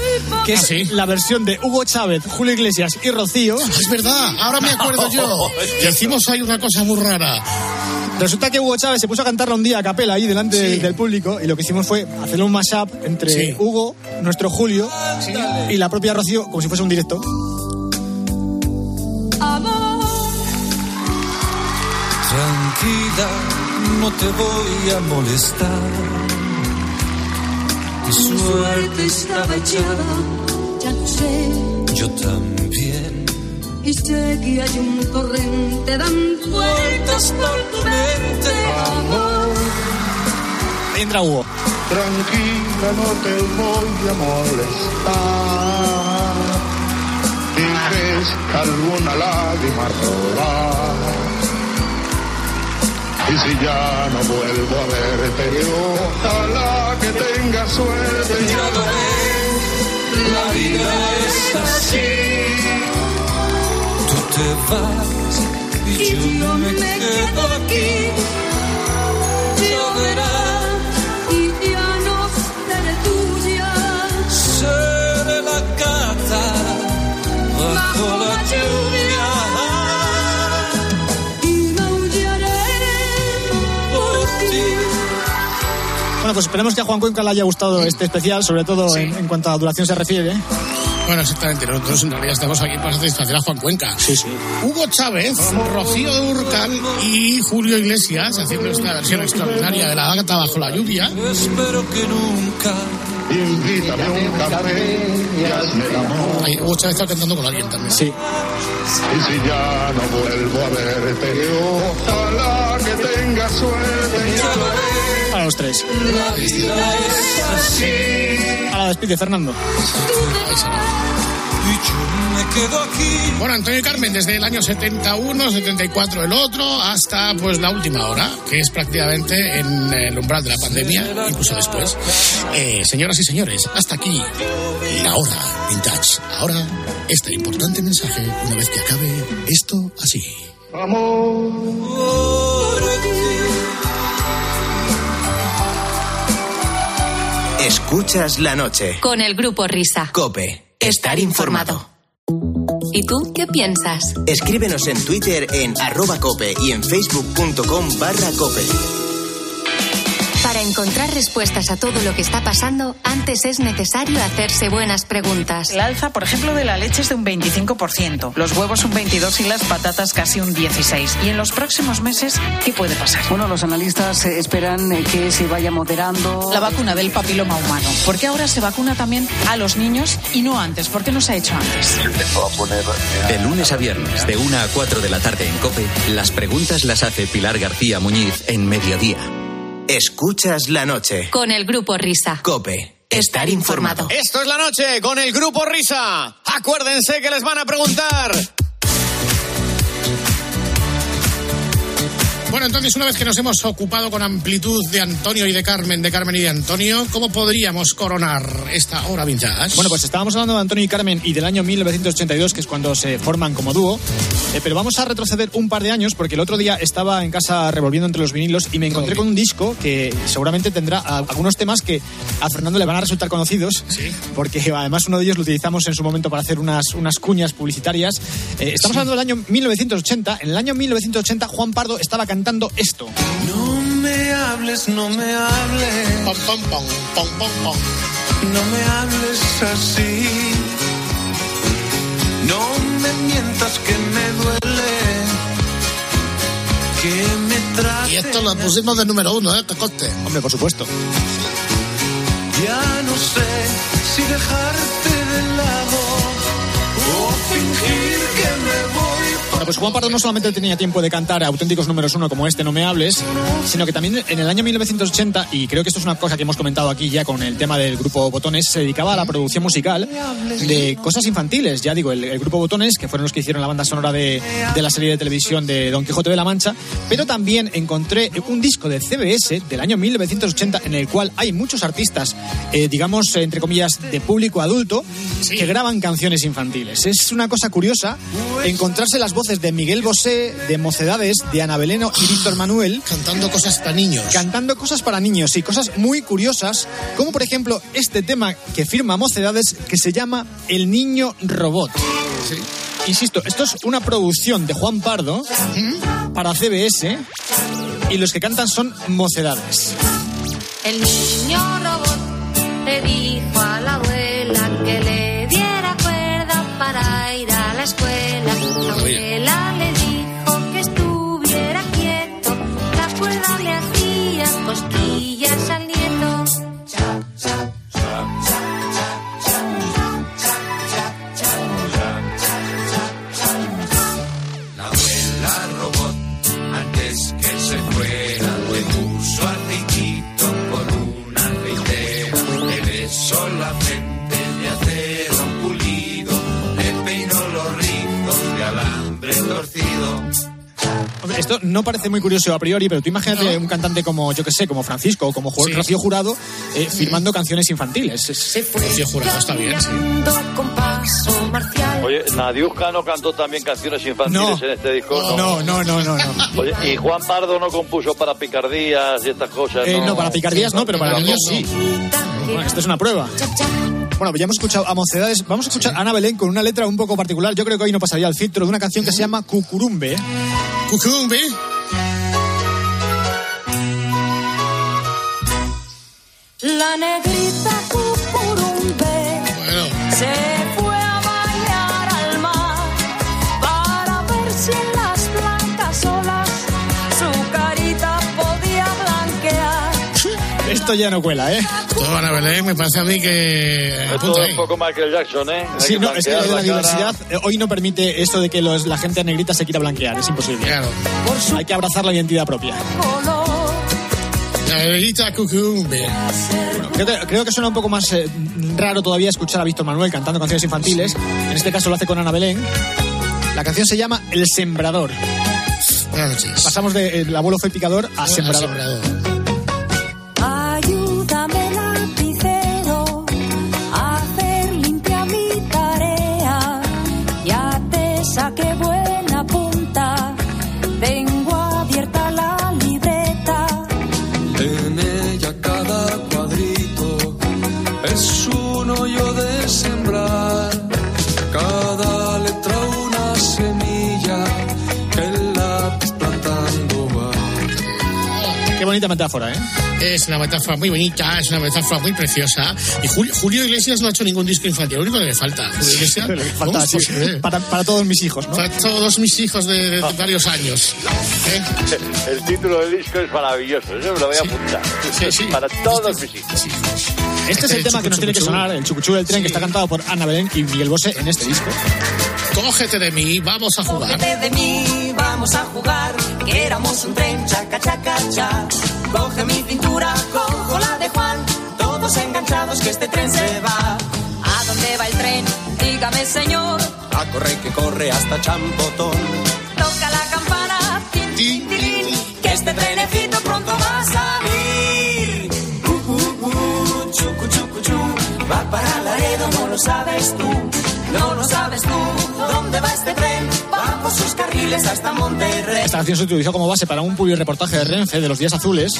[SPEAKER 14] que es
[SPEAKER 11] ¿Ah, sí?
[SPEAKER 14] la versión de Hugo Chávez, Julio Iglesias y Rocío.
[SPEAKER 11] Es verdad, ahora me acuerdo yo. Que hicimos ahí una cosa muy rara.
[SPEAKER 14] Resulta que Hugo Chávez se puso a cantarla un día a capela ahí delante
[SPEAKER 11] Sí.
[SPEAKER 14] del, público y lo que hicimos fue hacerle un mashup entre
[SPEAKER 11] Sí.
[SPEAKER 14] Hugo, nuestro Julio y la propia Rocío como si fuese un directo.
[SPEAKER 17] Amor,
[SPEAKER 31] Tranquila, no te voy a molestar. Mi
[SPEAKER 17] suerte estaba echada, ya sé.
[SPEAKER 31] yo también.
[SPEAKER 17] Y sé que hay un torrente dando vueltas por tu mente. Amor,
[SPEAKER 14] Ahí entra Hugo.
[SPEAKER 25] Tranquila, no te voy a molestar. Dejes alguna lágrima rodar. Y si ya no vuelvo a verte, ojalá que tengas suerte. Ya lo ves, la vida es así.
[SPEAKER 31] Te vas y
[SPEAKER 17] y
[SPEAKER 31] yo
[SPEAKER 17] yo
[SPEAKER 31] me quedo
[SPEAKER 17] quedo aquí. Lloverá y ya no seré tuya.
[SPEAKER 31] Seré la gata bajo la lluvia.
[SPEAKER 17] Y maullaré por ti.
[SPEAKER 14] Bueno, pues esperemos que a Juan Cuenca le haya gustado este especial, sobre todo
[SPEAKER 11] Sí.
[SPEAKER 14] en, en cuanto a duración se refiere.
[SPEAKER 11] Bueno, exactamente, nosotros en realidad estamos aquí para satisfacer a Juan Cuenca.
[SPEAKER 14] Sí, sí.
[SPEAKER 11] Hugo Chávez, Rocío Durcal y Julio Iglesias haciendo esta versión extraordinaria de la gata bajo la lluvia.
[SPEAKER 31] Espero que nunca
[SPEAKER 25] Invítame a un café y hazme el amor.
[SPEAKER 11] Ahí, Hugo Chávez está cantando con alguien también.
[SPEAKER 14] Sí.
[SPEAKER 25] Y si ya no vuelvo a verte, ojalá que tengas suerte.
[SPEAKER 14] Los tres.
[SPEAKER 25] la vida es así.
[SPEAKER 14] Ahora despide Fernando.
[SPEAKER 11] Bueno, Antonio y Carmen, desde el año 71, 74 el otro, hasta pues la última hora, que es prácticamente en el umbral de la pandemia, incluso después. Eh, señoras y señores, hasta aquí la hora vintage. Ahora, este importante mensaje, una vez que acabe esto así.
[SPEAKER 6] Escuchas la noche.
[SPEAKER 32] Con el grupo Risa.
[SPEAKER 6] Cope. Estar informado.
[SPEAKER 32] ¿Y tú qué piensas?
[SPEAKER 6] Escríbenos en Twitter en arroba cope y en facebook.com barra cope.
[SPEAKER 32] Para encontrar respuestas a todo lo que está pasando, antes es necesario hacerse buenas preguntas.
[SPEAKER 33] El alza, por ejemplo, de la leche es de un 25%, los huevos un 22% y las patatas casi un 16%. Y en los próximos meses, ¿qué puede pasar?
[SPEAKER 34] Bueno, los analistas eh, esperan eh, que se vaya moderando.
[SPEAKER 33] La vacuna del papiloma humano. ¿Por qué ahora se vacuna también a los niños y no antes? ¿Por qué no se ha hecho antes?
[SPEAKER 35] De lunes a viernes, de 1 a 4 de la tarde en Cope, las preguntas las hace Pilar García Muñiz en Mediodía.
[SPEAKER 6] Escuchas la noche.
[SPEAKER 32] Con el grupo Risa.
[SPEAKER 6] Cope. Estar informado.
[SPEAKER 36] Esto es la noche con el grupo Risa. Acuérdense que les van a preguntar.
[SPEAKER 11] Bueno, entonces, una vez que nos hemos ocupado con amplitud de Antonio y de Carmen, de Carmen y de Antonio, ¿cómo podríamos coronar esta hora vintage?
[SPEAKER 14] Bueno, pues estábamos hablando de Antonio y Carmen y del año 1982, que es cuando se forman como dúo. Eh, pero vamos a retroceder un par de años porque el otro día estaba en casa revolviendo entre los vinilos y me encontré con un disco que seguramente tendrá algunos temas que a Fernando le van a resultar conocidos. Porque además uno de ellos lo utilizamos en su momento para hacer unas, unas cuñas publicitarias. Eh, estamos hablando del año 1980. En el año 1980 Juan Pardo estaba cantando esto.
[SPEAKER 26] No me hables, no me hables. No me hables así. No me mientas que me duele. Que me trates.
[SPEAKER 11] Y esto lo pusimos de número uno, ¿eh? Que coste.
[SPEAKER 14] Hombre, por supuesto.
[SPEAKER 26] Ya no sé si dejarte de lado o fingir que me
[SPEAKER 14] pues Juan Pardo no solamente tenía tiempo de cantar auténticos números uno como este, No me hables, sino que también en el año 1980, y creo que esto es una cosa que hemos comentado aquí ya con el tema del grupo Botones, se dedicaba a la producción musical de cosas infantiles. Ya digo, el, el grupo Botones, que fueron los que hicieron la banda sonora de, de la serie de televisión de Don Quijote de la Mancha, pero también encontré un disco de CBS del año 1980 en el cual hay muchos artistas, eh, digamos, entre comillas, de público adulto, que graban canciones infantiles. Es una cosa curiosa encontrarse las voces de Miguel Bosé, de Mocedades, de Ana Beleno y Víctor Manuel.
[SPEAKER 11] Cantando cosas para niños.
[SPEAKER 14] Cantando cosas para niños y cosas muy curiosas, como por ejemplo este tema que firma Mocedades que se llama El Niño Robot. Insisto, esto es una producción de Juan Pardo para CBS y los que cantan son Mocedades.
[SPEAKER 17] El niño robot le dijo a la abuela que le diera cuerda para ir a la escuela.
[SPEAKER 14] No parece muy curioso a priori, pero tú imagínate un cantante como, yo que sé, como Francisco o como Ju- Rocío Jurado eh, firmando canciones infantiles. Es-
[SPEAKER 11] Rocío Jurado está bien, sí.
[SPEAKER 16] Oye, Nadiuska no cantó también canciones infantiles
[SPEAKER 14] No.
[SPEAKER 16] en este disco.
[SPEAKER 14] No, no, no, no, no.
[SPEAKER 16] Oye, y Juan Pardo no compuso para picardías y estas cosas.
[SPEAKER 14] Eh, no, para picardías no, pero para niños sí. Bueno, esto es una prueba. Bueno, pues ya hemos escuchado a Mocedades. Vamos a escuchar a Ana Belén con una letra un poco particular. Yo creo que hoy no pasaría el filtro de una canción que se llama Cucurumbe.
[SPEAKER 11] Cucurumbe.
[SPEAKER 17] La negrita cucurumbe se fue a bañar al mar para ver si en las blancas olas su carita podía blanquear.
[SPEAKER 14] Esto ya no cuela, ¿eh?
[SPEAKER 11] Todo Ana Belén, me parece a mí que...
[SPEAKER 16] Esto es un poco Michael Jackson, ¿eh? Hay
[SPEAKER 14] Sí,
[SPEAKER 16] que
[SPEAKER 14] no, es que la
[SPEAKER 16] cara.
[SPEAKER 14] diversidad eh, hoy no permite esto de que los- la gente negrita se quiera blanquear. Es imposible. Hay que abrazar la identidad propia.
[SPEAKER 11] La cucurumbe.
[SPEAKER 14] Creo que, creo que suena un poco más eh, raro todavía escuchar a Víctor Manuel cantando canciones infantiles. En este caso lo hace con Ana Belén. La canción se llama El Sembrador. Pasamos de eh, El abuelo fue picador a Sembrador.
[SPEAKER 17] Ayúdame lapicero a hacer limpia mi tarea. Ya te saqué buena punta. Tengo
[SPEAKER 14] bonita metáfora, ¿eh?
[SPEAKER 11] Es una metáfora muy bonita, es una metáfora muy preciosa. Y Julio, Julio Iglesias no ha hecho ningún disco infantil. Lo único que le falta. Julio Iglesias.
[SPEAKER 14] Le
[SPEAKER 11] ¿cómo
[SPEAKER 14] falta, sí, para, para todos mis hijos, ¿no?
[SPEAKER 11] Para todos mis hijos de, de varios años. ¿eh?
[SPEAKER 37] El título del disco es maravilloso, eso me lo voy a apuntar.
[SPEAKER 11] Sí, sí.
[SPEAKER 37] Para todos mis hijos.
[SPEAKER 14] Este es el
[SPEAKER 11] El
[SPEAKER 14] tema que nos tiene que
[SPEAKER 11] chucu, chucu.
[SPEAKER 14] sonar, el chucuchú del tren, que está cantado por Ana Belén y Miguel Bosé en este disco.
[SPEAKER 11] Cógete de mí, vamos a jugar.
[SPEAKER 38] Cógete de mí, vamos a jugar, que éramos un tren, chaca, chaca, cha. Coge mi cintura, cojo la de Juan, todos enganchados que este tren se va.
[SPEAKER 17] ¿A dónde va el tren? Dígame, señor.
[SPEAKER 31] A correr que corre hasta Champotón.
[SPEAKER 17] Toca
[SPEAKER 38] ¿Dónde va este tren? Va por sus carriles hasta Monterrey.
[SPEAKER 14] Esta canción se utilizó como base para un reportaje de Renfe de los días azules.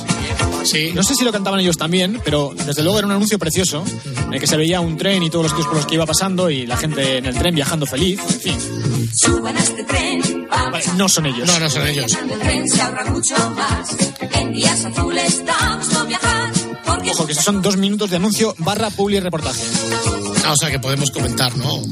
[SPEAKER 11] Sí.
[SPEAKER 14] No sé si lo cantaban ellos también, pero desde luego era un anuncio precioso en el que se veía un tren y todos los sitios por los que iba pasando y la gente en el tren viajando feliz. En fin,
[SPEAKER 17] Suban a este tren, vamos
[SPEAKER 14] vale, no son ellos.
[SPEAKER 11] No, no son ellos.
[SPEAKER 17] el tren se ahorra mucho más. En días azules damos no viajar, porque
[SPEAKER 14] Ojo, que estos son dos minutos de anuncio barra publi reportaje.
[SPEAKER 11] Ah, o sea que podemos comentar, ¿no?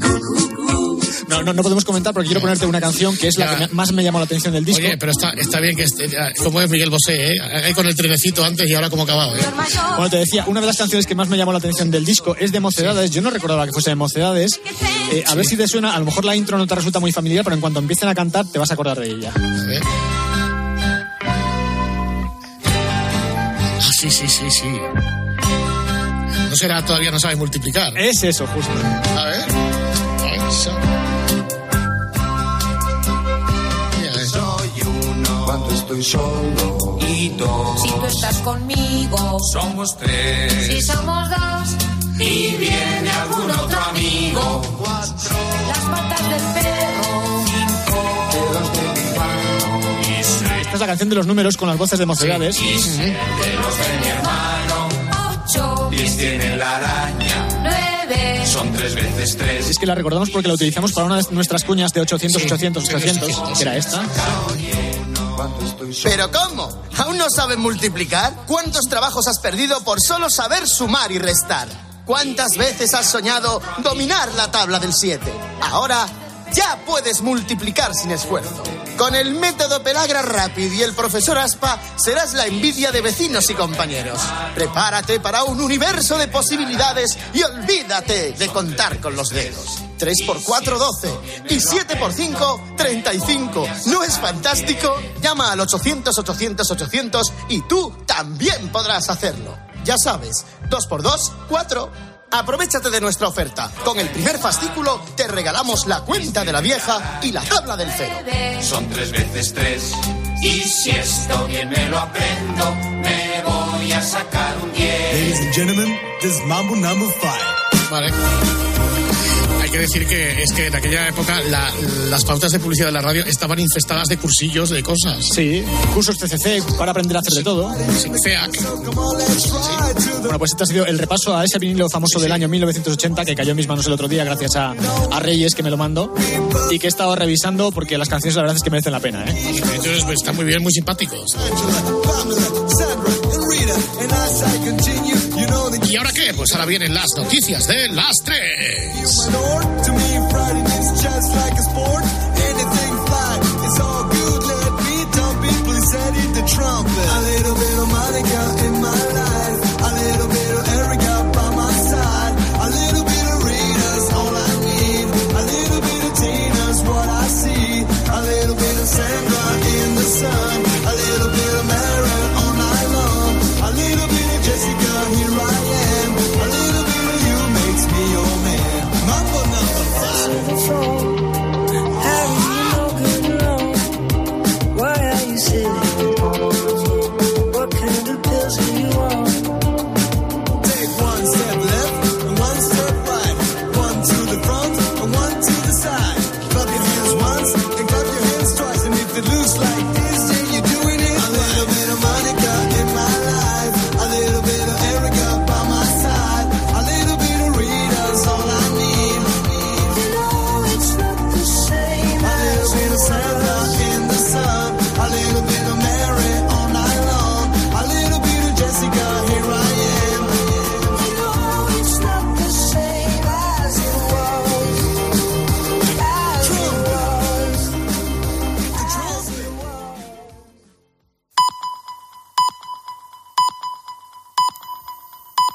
[SPEAKER 14] No, no, no podemos comentar porque quiero ponerte una canción que es la que me- más me llamó la atención del disco.
[SPEAKER 11] Oye, pero está, está bien que esté, ya, como es Miguel Bosé, ¿eh? Ahí con el trenecito antes y ahora como acabado, ¿eh?
[SPEAKER 14] Bueno, te decía, una de las canciones que más me llamó la atención del disco es de Mocedades. Yo no recordaba que fuese de Mocedades. Eh, a ver si te suena, a lo mejor la intro no te resulta muy familiar, pero en cuanto empiecen a cantar te vas a acordar de ella.
[SPEAKER 11] Ah, sí, sí, sí, sí. No será, todavía no sabe multiplicar.
[SPEAKER 14] Es eso, justo.
[SPEAKER 11] A ver. Eso.
[SPEAKER 26] Solo y dos.
[SPEAKER 17] si tú estás conmigo,
[SPEAKER 26] Somos tres
[SPEAKER 17] si somos dos,
[SPEAKER 26] y viene algún otro amigo. Cuatro
[SPEAKER 17] las patas del perro.
[SPEAKER 26] dedos de mi mano y seis
[SPEAKER 14] Esta es la canción de los números con las voces de Mocedades.
[SPEAKER 26] y siete los de mi hermano.
[SPEAKER 17] Ocho,
[SPEAKER 26] Diez tiene la araña.
[SPEAKER 17] nueve,
[SPEAKER 26] Son tres veces tres.
[SPEAKER 14] Es que la recordamos porque la utilizamos para una de nuestras cuñas de 800, 800, 800, que era esta.
[SPEAKER 39] ¿Pero cómo? ¿Aún no saben multiplicar? ¿Cuántos trabajos has perdido por solo saber sumar y restar? ¿Cuántas veces has soñado dominar la tabla del 7? Ahora ya puedes multiplicar sin esfuerzo. Con el método Pelagra Rapid y el profesor Aspa serás la envidia de vecinos y compañeros. Prepárate para un universo de posibilidades y olvídate de contar con los dedos. 3 por 4, 12. Y 7 por 5, 35. ¿No es fantástico? Llama al 800 800 800 y tú también podrás hacerlo. Ya sabes, 2 por 2, 4. Aprovechate de nuestra oferta. Con el primer fascículo te regalamos la cuenta de la vieja y la tabla del cero.
[SPEAKER 26] Son tres veces tres. Y si esto bien me lo aprendo, me voy a sacar un 10.
[SPEAKER 40] and gentlemen, this is Mambo number five.
[SPEAKER 11] Vale. Que decir que es que en aquella época la- las pautas de publicidad de la radio estaban infestadas de cursillos de cosas.
[SPEAKER 14] Sí, cursos CCC para aprender a hacer de todo.
[SPEAKER 11] Sí, CEAC.
[SPEAKER 14] Bueno, pues este ha sido el repaso a ese vinilo famoso del año 1980 que cayó en mis manos el otro día gracias a, a Reyes que me lo mandó y que he estado revisando porque las canciones la verdad es que merecen la pena, ¿eh?
[SPEAKER 11] Entonces, pues, están muy bien, muy simpáticos. ¿Y ahora qué? Pues ahora vienen las noticias de las tres.